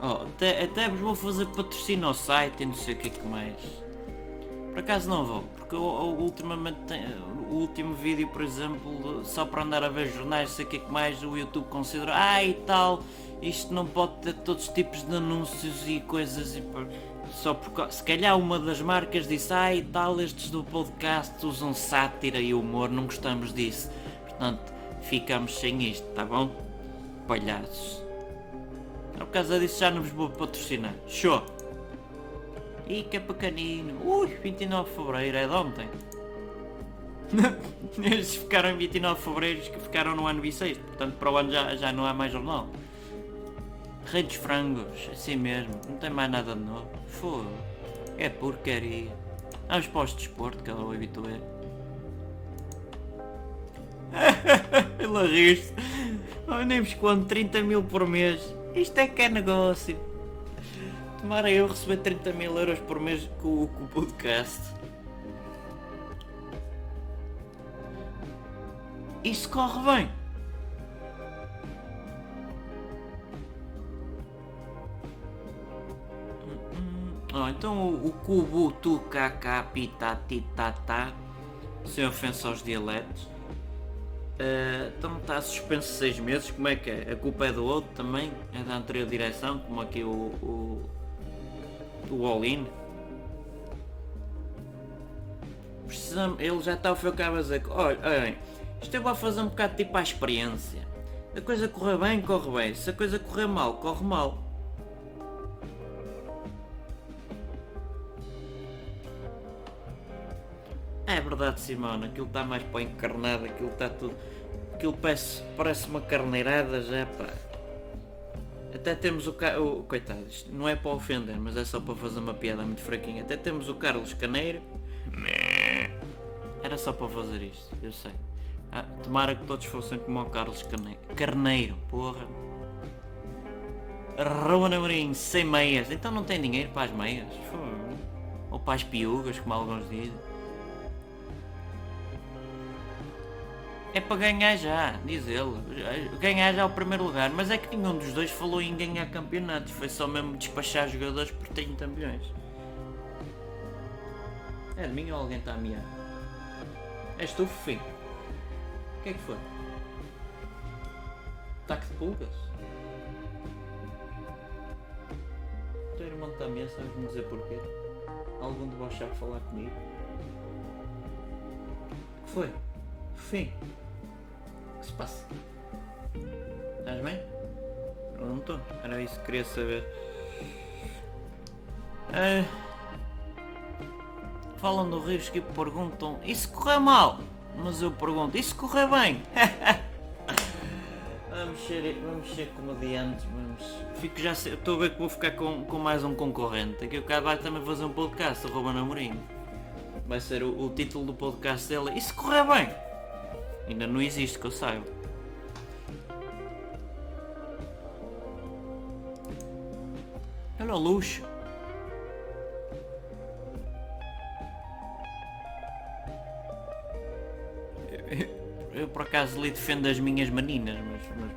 Speaker 2: Oh, até, até vos vou fazer patrocínio ao site e não sei o que é que mais. Por acaso não vou, porque eu, eu ultimamente o último vídeo, por exemplo, só para andar a ver jornais, sei o que é que mais, o YouTube considera, ah e tal, isto não pode ter todos os tipos de anúncios e coisas e só porque se calhar uma das marcas disse, e tal, estes do podcast usam sátira e humor, não gostamos disso. Portanto, ficamos sem isto, tá bom? Palhaços. Por causa disso já não vos vou patrocinar. Show! Ih, que é pequenino. Ui, 29 de Fevereiro, é de ontem. <laughs> Eles ficaram em 29 de Fevereiro que ficaram no ano bissexto. Portanto, para o ano já, já não há mais jornal. Rei dos frangos, assim mesmo. Não tem mais nada de novo. Foda. É porcaria. Vamos para os desporto, que é o habitué. <laughs> Ele. Oh, nem vos conto, 30 mil por mês. Isto é que é negócio. Tomara eu receber 30 mil euros por mês com, com o podcast. Isso corre bem. Oh, então o, o cubo tu kk pita titata sem ofensa aos dialetos. Eh, então está suspenso seis meses. Como é que é? a culpa é do outro também? É da anterior direção como aqui o o, o all-in precisamos ele já está a ficar a dizer que, olha, olhem, isto eu vou fazer um bocado tipo a experiência. A coisa correr bem corre bem. Se a coisa correr mal corre mal É verdade, Simone, aquilo está mais para encarnado, aquilo está tudo. Aquilo parece, parece uma carneirada já, pá. Até temos o, o Coitado, isto não é para ofender, mas é só para fazer uma piada muito fraquinha. Até temos o Carlos Caneiro. Era só para fazer isto, eu sei. Ah, tomara que todos fossem como o Carlos Caneiro. Carneiro, porra. Ruben Amorim, sem meias. Então não tem dinheiro para as meias? Ou para as piugas, como alguns dizem. É para ganhar já, diz ele. Ganhar já o primeiro lugar. Mas é que nenhum dos dois falou em ganhar campeonatos. Foi só mesmo despachar jogadores por 30 milhões. É de mim ou alguém está a miar? És tu, fofinho? O que é que foi? Ataque de pulgas? O teu irmão está a miar, sabes-me dizer porquê? Algum de vós falar comigo? O que foi? Fofinho? O que se passa? Estás bem? Eu não estou. Era isso que queria saber. Ah, falam do Rios que perguntam e se correr mal? Mas eu pergunto, e se correr bem? <laughs> vamos, ser, vamos ser comediantes, vamos. Fico já Estou a ver que vou ficar com, com mais um concorrente. Daqui o cara vai também fazer um podcast, o Ruben Amorim. Vai ser o, o título do podcast dele. E se correr bem? Ainda não existe que eu saiba. Olha o luxo. Eu, por acaso lhe defendo as minhas maninas, mas, mas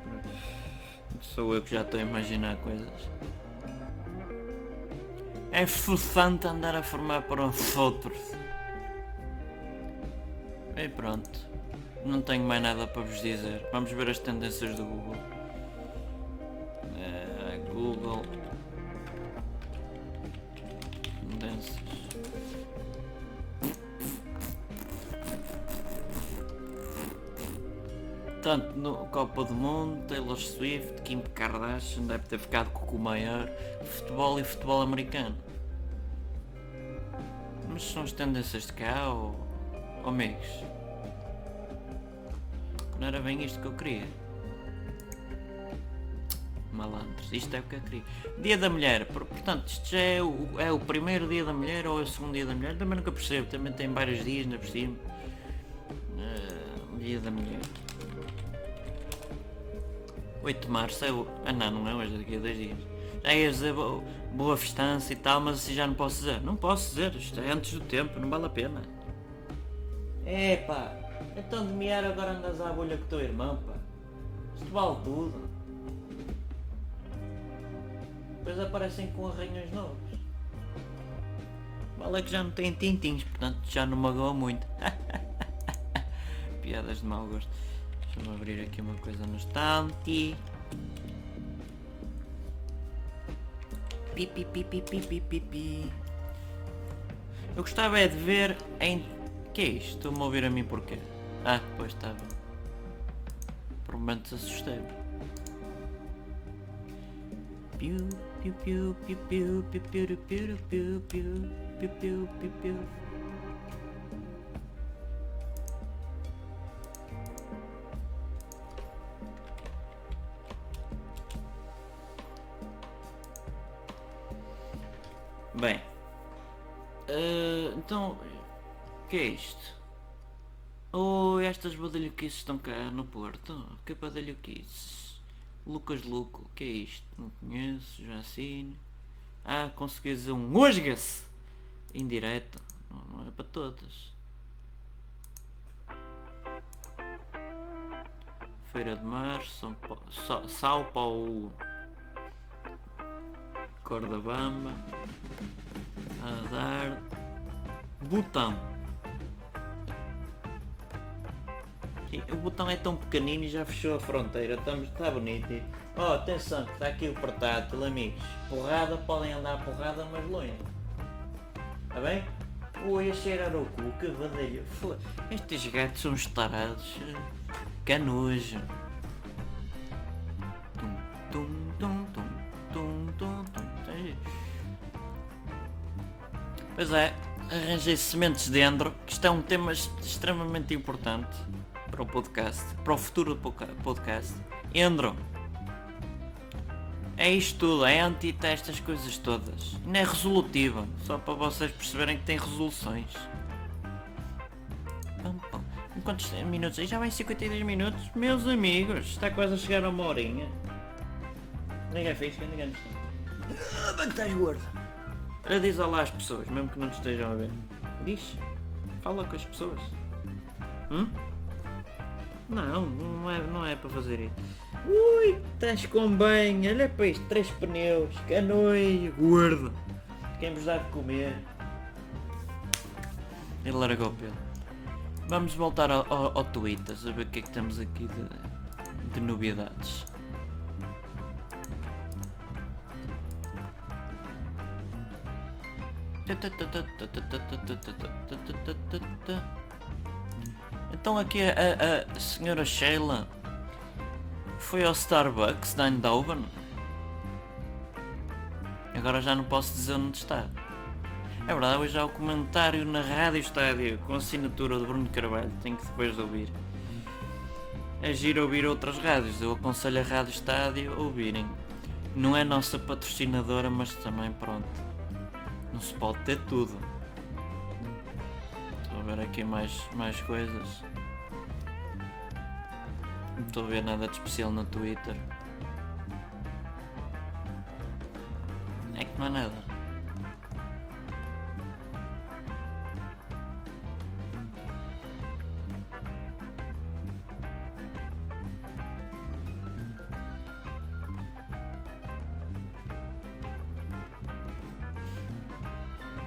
Speaker 2: mas sou eu que já estou a imaginar coisas. É frustrante andar a formar para os outros. E pronto. Não tenho mais nada para vos dizer. Vamos ver as tendências do Google. Eh, Google. Tendências. Tanto no Copa do Mundo, Taylor Swift, Kim Kardashian, deve ter ficado com o maior futebol e futebol americano. Mas são as tendências de cá ou, ou amigos? Não era bem isto que eu queria. Malandros, isto é o que eu queria. Dia da Mulher, por- portanto, isto já é o, é o primeiro dia da mulher ou é o segundo dia da mulher? Também nunca percebo, também tem vários dias na por cima. Eh, dia da Mulher. 8 de março é o... Ah não, não é hoje, é daqui a dois dias. Já ia dizer bo- boa festança e tal, mas assim já não posso dizer. Não posso dizer, isto é antes do tempo, não vale a pena. É pá, então de mear agora andas à bolha com o teu irmão, pá. Isto vale tudo. Depois aparecem com arranhões novos. Vale é que já não tem tintins, portanto já não magoa muito. <laughs> Piadas de mau gosto. Deixa-me abrir aqui uma coisa no estante. Pi, pi, pi, pi, pi, pi, pi, pi. Eu gostava é de ver em... Que é isto? Estou-me a ouvir a mim porquê? Ah, pois estava. Por momentos assustei-me. Piu, piu, piu, piu, piu, piu, piu, piu, piu, piu, piu, piu, piu, que é isto? Oh, estas badalhoquices estão cá no Porto? Que badalhoquices? Lucas Luco, que é isto? Não conheço, já assino. Ah, consegui dizer um osga-se! Indireto. Não, não é para todas. Feira de Março, São Pa- Sa- Sao Paulo. Cordabamba. Azar. Botão. O botão é tão pequenino e já fechou a fronteira. Estamos, está bonito. Oh, atenção, está aqui o portátil, amigos. Porrada, podem andar porrada, mas longe. Está bem? Ui, a cheirar o cu, que. Fo- Estes gatos são estarados. Que nojo. Tum, tum, tum, tum, tum, tum, tum. Pois é, arranjei sementes dentro, que isto é um tema ex- extremamente importante para o podcast, para o futuro do podcast. Endro. É isto tudo, é anti estas coisas todas. Não é resolutiva, só para vocês perceberem que tem resoluções. Em quantos minutos? aí? Já vai 52 minutos? Meus amigos, está quase a chegar a uma horinha. Ninguém fez, que ninguém está. Ah, bem que estás gordo. Olha, diz olá às pessoas, mesmo que não te estejam a ver. Diz. Fala com as pessoas. Hum? Não, não é, não é para fazer isso. Ui, estás com bem. Olha para isto, três pneus. Canoio, gordo. Quem vos dá de comer? Ele largou pelo. Vamos voltar ao, ao, ao Twitter, a ver o que é que temos aqui de, de novidades. Então aqui a, a, senhora Sheila foi ao Starbucks de Eindhoven. Agora já não posso dizer onde está. É verdade, hoje há o comentário na Rádio Estádio com assinatura de Bruno Carvalho, tenho que depois ouvir. É giro ouvir outras rádios, eu aconselho a Rádio Estádio a ouvirem. Não é nossa patrocinadora, mas também pronto. Não se pode ter tudo. Ver aqui mais, mais coisas. Não estou a ver nada de especial no Twitter. É que não há nada.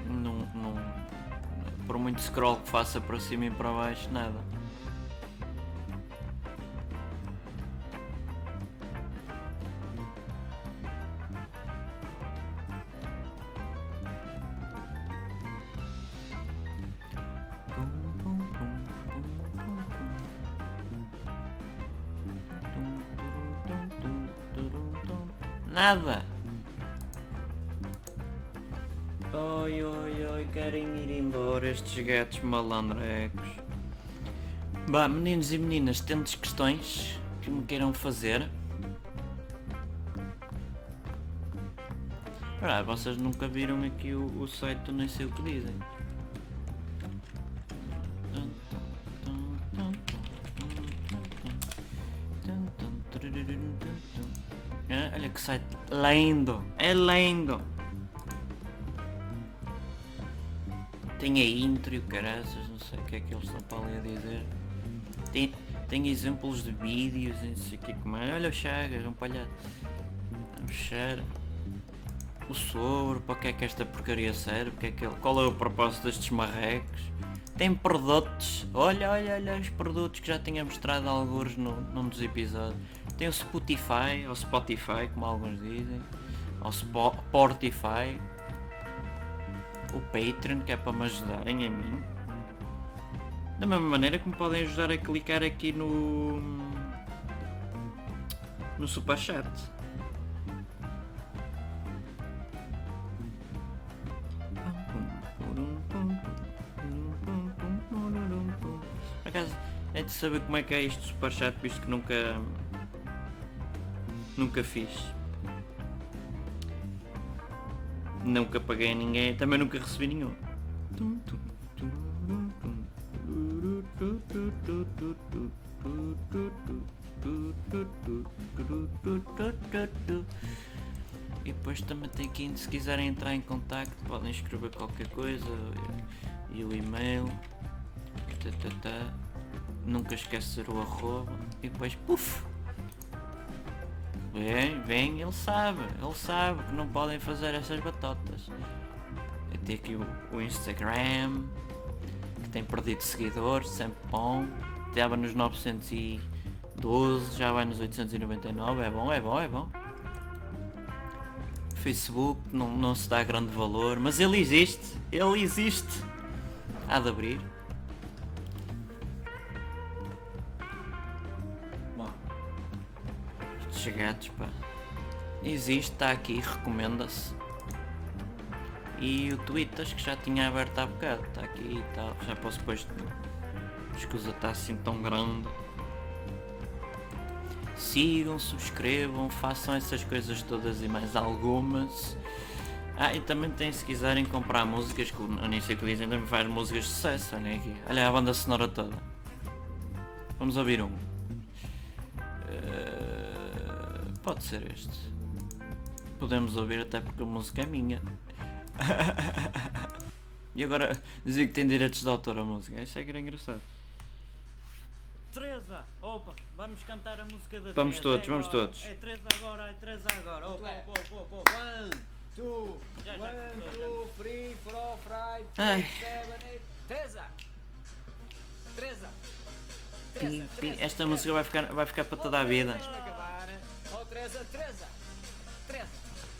Speaker 2: Não, não, por muito scroll que faça para cima e para baixo, nada. Nada. Oi, oi, oi, querem ir embora estes gatos malandrecos. Bah, meninos e meninas, tendes questões que me queiram fazer? Ah, vocês nunca viram aqui o, o site nem sei o que dizem. Ah, olha que site lindo, é lindo. Tem a intro e o caraças, não sei o que é que eles estão para ali a dizer. Tem, tem exemplos de vídeos e não sei o que é. Olha o Chagas, um palhaço. Vamos fechar. O soro, para que é que esta porcaria serve? Que é que ele- qual é o propósito destes marrecos? Tem produtos. Olha, olha, olha os produtos que já tinha mostrado alguns no, num dos episódios. Tem o Spotify, ou Spotify, como alguns dizem. Ou Spo- Sportify. O Patreon, que é para me ajudarem a mim. Da mesma maneira que me podem ajudar a clicar aqui no. no Superchat. Por acaso, é de saber como é que é isto Superchat, visto que nunca. nunca fiz. Nunca paguei a ninguém, também nunca recebi nenhum. E depois também tem aqui, se quiserem entrar em contacto, podem escrever qualquer coisa e o e-mail. Nunca esquecer o arroba e depois puf! Vem, vem, ele sabe, ele sabe que não podem fazer essas batotas. Eu tenho aqui o, o Instagram, que tem perdido seguidores, sempre bom. Estava nos 912, já vai nos 899, é bom, é bom, é bom. Facebook não, não se dá grande valor, mas ele existe, ele existe. Há de abrir. Gatos, pá. Existe, está aqui, recomenda-se. E o Twitter, que já tinha aberto há bocado, está aqui e tal. Já posso depois. Escusa está assim tão grande. Sigam, subscrevam, façam essas coisas todas e mais algumas. Ah, e também tem se quiserem comprar músicas, que o Anícia que dizem também faz músicas de sucesso, olha aqui. Olha a banda sonora toda. Vamos ouvir um. Eh, pode ser este. Podemos ouvir até porque a música é minha. <laughs> e agora dizer que tem direitos de autor a música. Isso é que era engraçado. Teresa, opa, vamos cantar a música da
Speaker 5: Vamos
Speaker 2: Teresa,
Speaker 5: todos,
Speaker 2: é
Speaker 5: vamos
Speaker 2: agora.
Speaker 5: todos.
Speaker 2: É Teresa agora, é Teresa agora. Opa, opa, opa, opa.
Speaker 4: One, two,
Speaker 2: Já, já.
Speaker 4: one, two, three, four, five, six, seven, eight. Teresa! Teresa! Teresa,
Speaker 2: Esta
Speaker 4: Teresa.
Speaker 2: música vai ficar, vai ficar para toda a vida.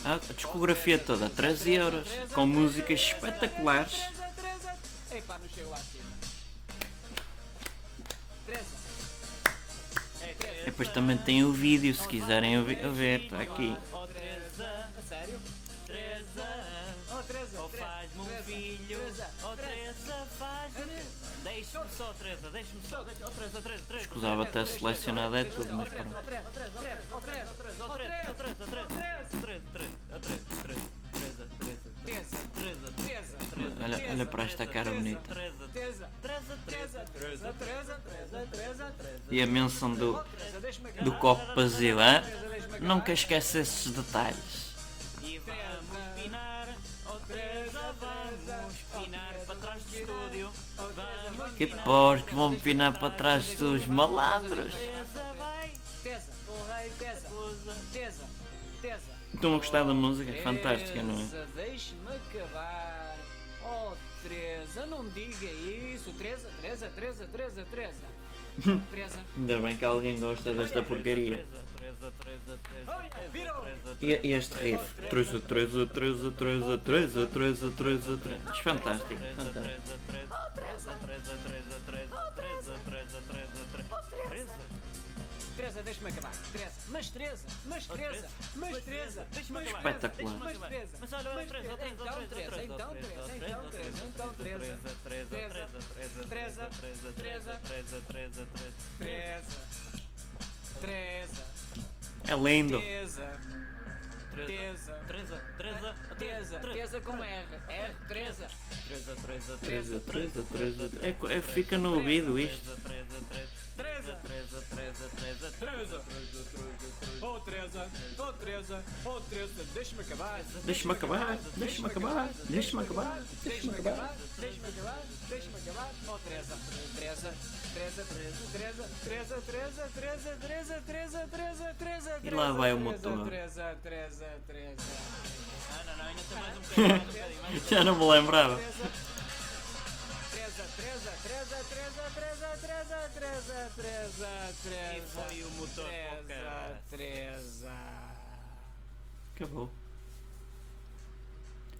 Speaker 2: A discografia toda, 13 euros, com músicas espetaculares.
Speaker 4: É,
Speaker 2: depois também tem o vídeo, se quiserem ver, está aqui. Deixa-me só, deixa- oh.
Speaker 5: Escusava ter selecionado é tudo, mas pronto.
Speaker 2: Oh oh oh oh oh oh oh
Speaker 5: Olha, olha para esta cara bonita. E a menção do, do copo vazio,
Speaker 4: acabar.
Speaker 5: Nunca esquece esses detalhes.
Speaker 2: Estúdio. Vamos
Speaker 5: Que vão pinar para trás dos malandros. Estão a gostar da música? É Fantástica, não é?
Speaker 4: Deixe-me acabar. Oh, Teresa, não diga isso. Teresa, Teresa, Teresa, Teresa. <laughs> Teresa.
Speaker 5: Ainda bem que alguém gosta desta porcaria.
Speaker 2: Teresa, Teresa, Teresa,
Speaker 4: Olha, virou.
Speaker 5: E, e este riff? Treza, treza, treza, treza, treza, treza, treza, treza. Fantástico, fantástico.
Speaker 4: Teresa, deixa-me acabar. Teresa, mas Teresa, mas Teresa, mas Teresa,
Speaker 2: Deixa-me acabar.
Speaker 5: Espetacular.
Speaker 4: Mas Teresa,
Speaker 2: Mas olha, olha,
Speaker 4: mas
Speaker 2: Teresa, Teresa,
Speaker 4: então
Speaker 2: Teresa,
Speaker 4: Teresa, então Teresa, então Teresa, então Teresa, Teresa, Teresa, Teresa, Teresa, Teresa,
Speaker 5: É lindo.
Speaker 4: Teresa, Teresa,
Speaker 2: Teresa, Teresa,
Speaker 4: Teresa, com R, R, Teresa,
Speaker 2: Teresa, Teresa,
Speaker 5: Treza, treza, treza. É, é, fica no ouvido isto.
Speaker 2: Teresa, Teresa,
Speaker 4: Teresa,
Speaker 2: Teresa, Teresa, Teresa,
Speaker 4: Teresa. Oh, Teresa, oh, Teresa, oh, Teresa, deixa-me acabar.
Speaker 2: Deixa-me acabar, deixa-me acabar, deixa-me acabar,
Speaker 4: Deixa-me acabar, deixa-me acabar, deixa-me acabar. Oh, Teresa, Teresa, Teresa, Teresa, Teresa, Teresa, Teresa, Teresa, Teresa, Teresa, Teresa,
Speaker 2: E lá vai o motor.
Speaker 4: Teresa, Teresa, Teresa.
Speaker 5: Ah, não, não, ainda tem mais um bocadinho, um um
Speaker 2: Já não me lembrava.
Speaker 4: Teresa, Teresa, Teresa.
Speaker 5: E foi o motor para o
Speaker 4: Teresa,
Speaker 5: caralho.
Speaker 4: Teresa.
Speaker 2: Acabou.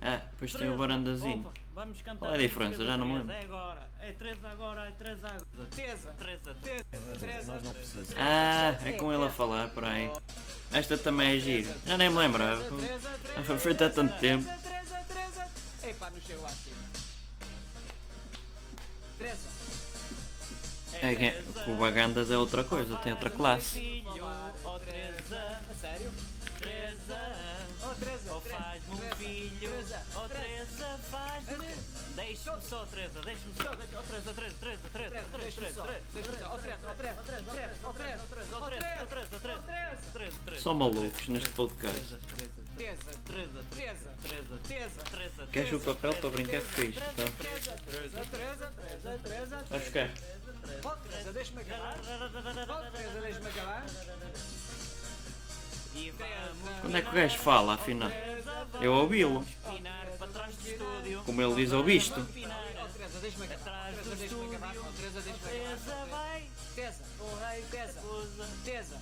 Speaker 2: Ah, depois tem o barandazinho.
Speaker 5: Opa, vamos cantar.
Speaker 2: Qual é a diferença? Já não me lembro.
Speaker 5: É agora. É três agora, é três agora.
Speaker 2: Ah, é com ele a falar, peraí. Esta também é giro. Já nem me lembrava. Foi feito há tanto tempo.
Speaker 4: Epá, não chego lá acima. Teresa.
Speaker 2: É, que- o Bagandas é outra coisa, tem outra classe.
Speaker 4: A
Speaker 5: só,
Speaker 2: malucos neste podcast. Queres o papel para brincar fixe?
Speaker 4: Teresa, Teresa.
Speaker 2: vais ficar.
Speaker 4: Oh, Teresa, deixa-me acabar. Oh, Teresa, deixa-me acabar.
Speaker 5: E vamos
Speaker 2: Quando é que o gajo fala, afinal? Eu ouvi-lo.
Speaker 5: pinar para trás do estúdio.
Speaker 2: Como ele diz ao visto.
Speaker 5: Pinar
Speaker 4: Oh, Teresa, deixa-me acabar. Teresa, deixa-me acabar. Oh, Teresa, deixa-me
Speaker 5: Teresa
Speaker 4: acabar.
Speaker 5: vai.
Speaker 4: Teresa, oh, rei, Teresa.
Speaker 5: Coisa.
Speaker 4: Teresa,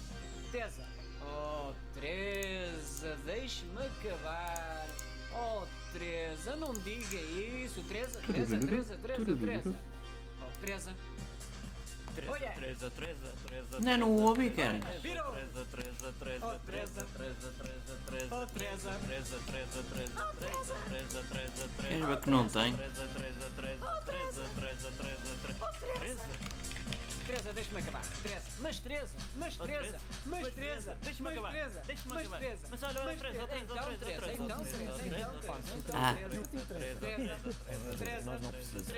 Speaker 4: Teresa. Oh, Teresa, deixe-me acabar. Oh, Teresa, não diga isso. Teresa, Teresa, Teresa, Teresa, Teresa. Oh, Teresa. Olha!
Speaker 2: Não é no homem, cara. Queres ver que não tem?
Speaker 5: Teresa,
Speaker 4: deixa-me acabar. Teresa, mas Teresa, mas
Speaker 5: oh,
Speaker 4: Teresa, mas Teresa,
Speaker 5: deixa-me acabar. Deixa-me acabar. Mas olha, olha, Teresa, outra
Speaker 4: vez,
Speaker 5: outra
Speaker 4: vez,
Speaker 5: outra
Speaker 4: então,
Speaker 5: vez.
Speaker 4: Então, então, então,
Speaker 5: Teresa,
Speaker 4: então, Teresa.
Speaker 2: Teresa,
Speaker 4: Teresa,
Speaker 3: nós não precisamos.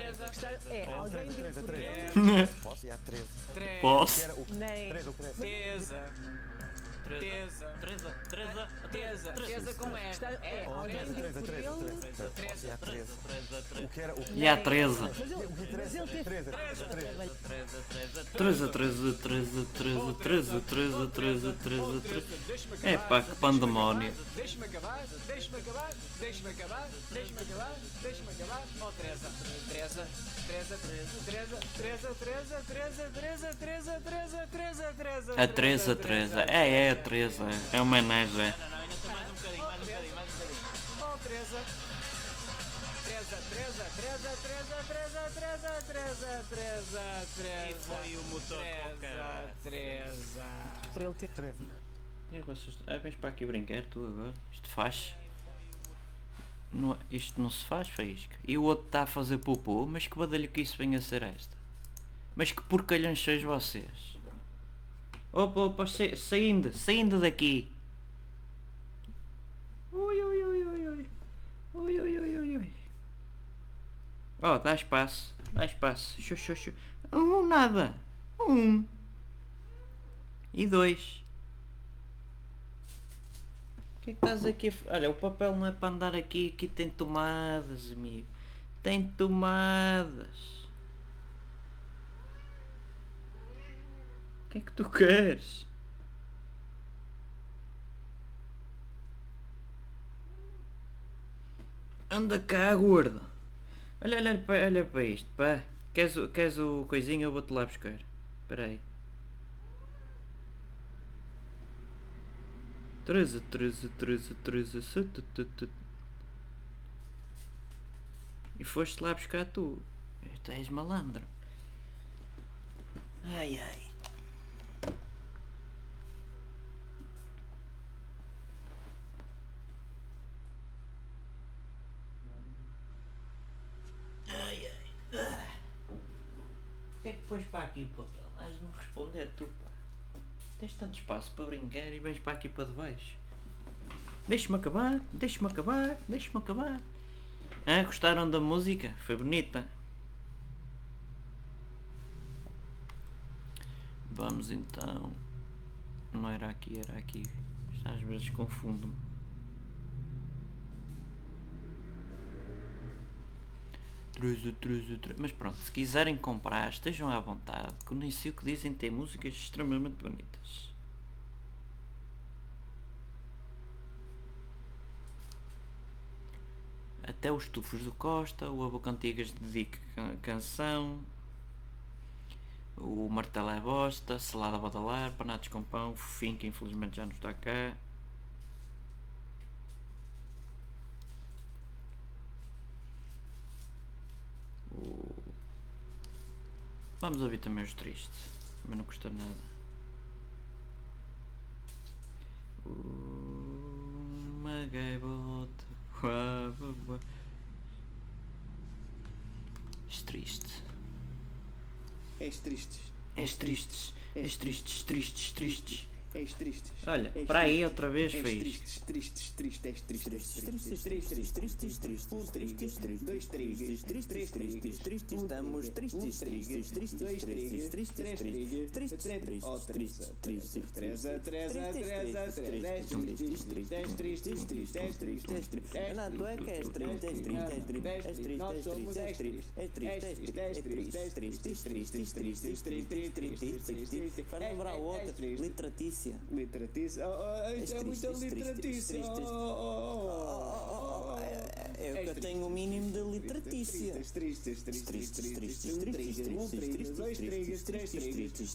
Speaker 6: É, alguém
Speaker 3: Teresa, Teresa. Posso ir à
Speaker 4: Teresa?
Speaker 2: Posso.
Speaker 3: Teresa,
Speaker 4: Teresa. Teresa,
Speaker 5: Teresa, Teresa,
Speaker 4: Teresa, Teresa com.
Speaker 6: Está- é,
Speaker 4: É, Teresa,
Speaker 6: de
Speaker 3: 13, 13,
Speaker 6: Portugal.
Speaker 3: 13. Posso? E há 13.
Speaker 5: Teresa, Teresa,
Speaker 3: O que era o
Speaker 2: E há 13.
Speaker 6: Mas ele, mas ele teve
Speaker 3: 13, 13, 13.
Speaker 5: Teresa, Teresa,
Speaker 2: 13, 13, 13, 13, 13, 13, 13, 13, 13.
Speaker 4: Deixa-me
Speaker 2: É pá, que pandemónio.
Speaker 4: Deixa-me acabar, deixa-me acabar, deixa-me acabar, deixa-me acabar, deixa-me acabar. Oh, Teresa, Teresa,
Speaker 2: a treza treza É, é a Teresa. É
Speaker 4: uma homenagem.
Speaker 5: E foi o motor
Speaker 4: Teresa.
Speaker 6: Por ele ter.
Speaker 2: É, vocês. Ah, vens para aqui brincar, tu agora. Isto faz. Não, isto não se faz, faísca. E o outro está a fazer popô, mas que badalho que isso venha a ser esta? Mas que porcalhões sois vocês? Opa, opa, sa- saindo, saindo daqui. Ui, ui, ui, ui, ui. Ui, ui, ui, ui, ui. Oh, dá espaço, dá espaço. Um, nada. Um. E dois. Que é que estás aqui a Olha, o papel não é para andar aqui, aqui tem tomadas, amigo. Tem tomadas. O que é que tu queres? Anda cá, gordo. Olha, olha, olha para isto, pá. Queres, queres o coisinho? Eu vou-te lá buscar. Espera aí. 13, 13, 13, 13, su- tu, tu, tu. E foste lá buscar tu. Tu és malandro. Ai ai. Ai ai. Ah. O que é que pões para aqui, papel? De me responder tu, pá. Tens tanto espaço para brincar e vens para aqui para debaixo. Deixa-me acabar, deixa-me acabar, deixa-me acabar. Ah, gostaram da música? Foi bonita. Vamos então. Não era aqui, era aqui. Às vezes confundo-me. Truzo, truzo, truzo. Mas pronto, se quiserem comprar, estejam à vontade. Que nem sei o que dizem, tem músicas extremamente bonitas. Até os Tufos do Costa, o Abo Cantigas dedica can- canção, o Martelo é Bosta, Salada Badalar, Panados com Pão, Fofinho, que infelizmente já não está cá. Vamos ouvir também os tristes, mas não custa nada. Uma gaivota. uá. És triste.
Speaker 7: És tristes.
Speaker 2: És tristes. És tristes, tristes, tristes.
Speaker 7: És tristes.
Speaker 2: Olha, para aí
Speaker 7: tristes.
Speaker 2: outra vez fez.
Speaker 7: tristes, tristes, tristes, tristes, tristes,
Speaker 6: Tristes, tristes, tristes,
Speaker 7: um
Speaker 6: tristes, tristes,
Speaker 7: dois
Speaker 6: tristes,
Speaker 7: três
Speaker 6: tristes, tristes,
Speaker 7: um
Speaker 6: tristes,
Speaker 7: um
Speaker 6: tristes, tristes, tristes,
Speaker 7: três
Speaker 6: tristes, tristes,
Speaker 7: três-
Speaker 6: tristes,
Speaker 7: oh,
Speaker 6: tristes, tristes, tristes, tristes, tristes,
Speaker 7: tristes, tristes, tristes, tristes,
Speaker 6: tristes, tristes. é triste, triste, triste,
Speaker 7: tristes.
Speaker 6: triste,
Speaker 7: Nós
Speaker 6: és
Speaker 7: somos
Speaker 6: triste, és
Speaker 7: dez
Speaker 6: triste, és triste, és
Speaker 7: tristes,
Speaker 6: triste,
Speaker 7: dez
Speaker 6: és
Speaker 7: tristes, dez
Speaker 6: triste,
Speaker 7: tristes,
Speaker 6: tristes,
Speaker 7: tristes,
Speaker 6: tristes,
Speaker 7: tristes,
Speaker 6: tristes,
Speaker 7: tristes,
Speaker 6: tristes,
Speaker 7: tristes,
Speaker 6: tristes,
Speaker 7: tristes,
Speaker 6: Para lembrar
Speaker 7: dez
Speaker 6: outra,
Speaker 7: tristes.
Speaker 6: litratícia.
Speaker 7: Litratice, oh, oh,
Speaker 6: És
Speaker 7: isto é
Speaker 6: triste,
Speaker 7: litretícia.
Speaker 6: Litretícia? Ah, ah,
Speaker 7: é,
Speaker 6: é, é
Speaker 7: muito litretícia. Oh, oh,
Speaker 6: É, que eu tenho o mínimo de literatícia.
Speaker 7: Tristes, tristes, tristes,
Speaker 6: tristes,
Speaker 7: tristes,
Speaker 6: tristes, tristes, tristes, tristes, tristes, tristes, tristes,
Speaker 7: tristes, tristes,
Speaker 6: tristes,
Speaker 7: tristes,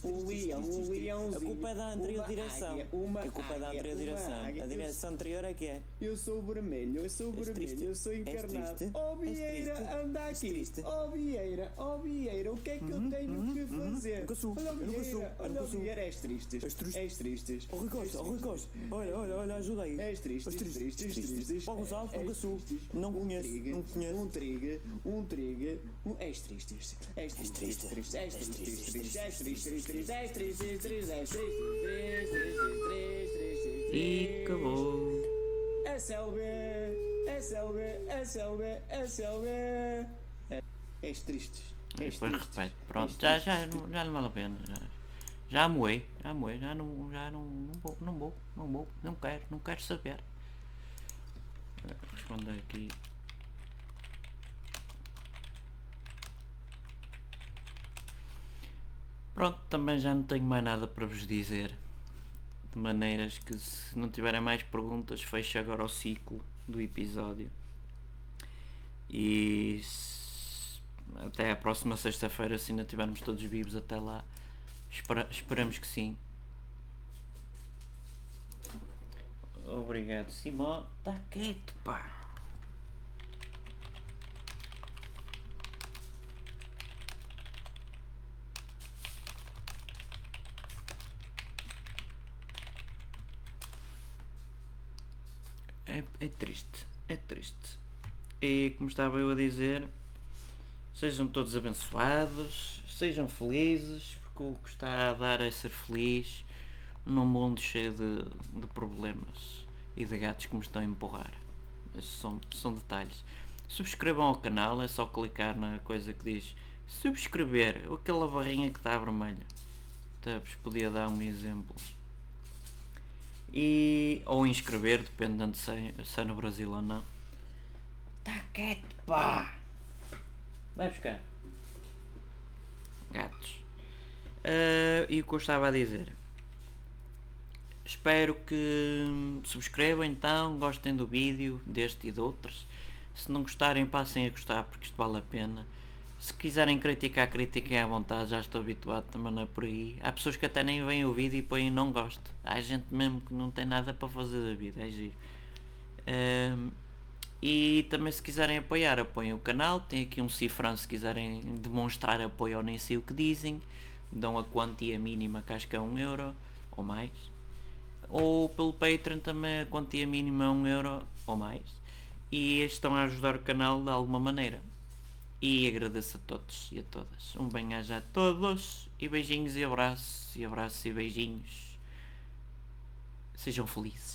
Speaker 6: A culpa é da
Speaker 7: tristes,
Speaker 6: direção. A tristes,
Speaker 7: tristes,
Speaker 6: tristes,
Speaker 7: tristes,
Speaker 6: direção. tristes, tristes, anterior é que é.
Speaker 7: Eu sou vermelho, eu sou vermelho, eu sou encarnado.
Speaker 6: tristes,
Speaker 7: Vieira, anda
Speaker 6: tristes,
Speaker 7: tristes, Vieira, tristes, Vieira, o que é que tristes, tristes, tristes, fazer? Olha
Speaker 6: tristes,
Speaker 7: olha tristes,
Speaker 6: tristes, tristes.
Speaker 7: tristes, tristes.
Speaker 6: tristes, tristes, tristes, tristes, tristes, tristes, olha, olha, olha, ajuda aí.
Speaker 7: És tristes, tristes, tristes. Ó
Speaker 6: Gonçalo, ó
Speaker 7: Gassu,
Speaker 6: não conheço,
Speaker 7: trigo,
Speaker 6: não conheço.
Speaker 7: Um trigo, um trigo, um... És tristes. És
Speaker 6: triste.
Speaker 7: és
Speaker 6: És
Speaker 7: tristes,
Speaker 6: triste,
Speaker 7: és
Speaker 6: triste,
Speaker 7: tristes, tristes, és tristes, és tristes, tristes, tristes, tristes,
Speaker 2: E
Speaker 7: tristes.
Speaker 2: acabou.
Speaker 7: SLB, SLB, SLB, SLB. És tristes. És
Speaker 2: Depois repete. Pronto,
Speaker 7: És
Speaker 2: já, já, já não vale a pena. Já, já moei, já moei, já não, já não, não vou, não vou, não vou, não quero, não quero saber. Responder aqui. Pronto, também já não tenho mais nada para vos dizer. De maneiras que se não tiverem mais perguntas, fecho agora o ciclo do episódio. E até a próxima sexta-feira, se ainda estivermos todos vivos até lá. Espera, esperamos que sim. Obrigado, Simão. Está quieto, pá. É, é triste, é triste. E como estava eu a dizer, sejam todos abençoados, sejam felizes, porque o que está a dar é ser feliz num mundo cheio de, de problemas e de gatos que me estão a empurrar. São, são detalhes. Subscrevam ao canal, é só clicar na coisa que diz subscrever, ou aquela barrinha que está vermelha. Vos podia dar um exemplo. E, ou inscrever, dependendo se é, se é no Brasil ou não. Tá quieto, pá! Vai buscar. Gatos. Ah, e o que eu estava a dizer? Espero que subscrevam então, gostem do vídeo, deste e de outros. Se não gostarem, passem a gostar porque isto vale a pena. Se quiserem criticar, critiquem à vontade, já estou habituado também não é por aí. Há pessoas que até nem veem o vídeo e põem não gosto. Há gente mesmo que não tem nada para fazer da vida, é giro. Hum, e também se quiserem apoiar, apoiem o canal. Tem aqui um cifrão se quiserem demonstrar apoio ou nem sei o que dizem. Dão a quantia mínima que acho que é um euro ou mais. Ou pelo Patreon também a quantia mínima é um euro ou mais. E estão a ajudar o canal de alguma maneira. E agradeço a todos e a todas. Um bem-aja a todos. E beijinhos e abraços. E abraços e beijinhos. Sejam felizes.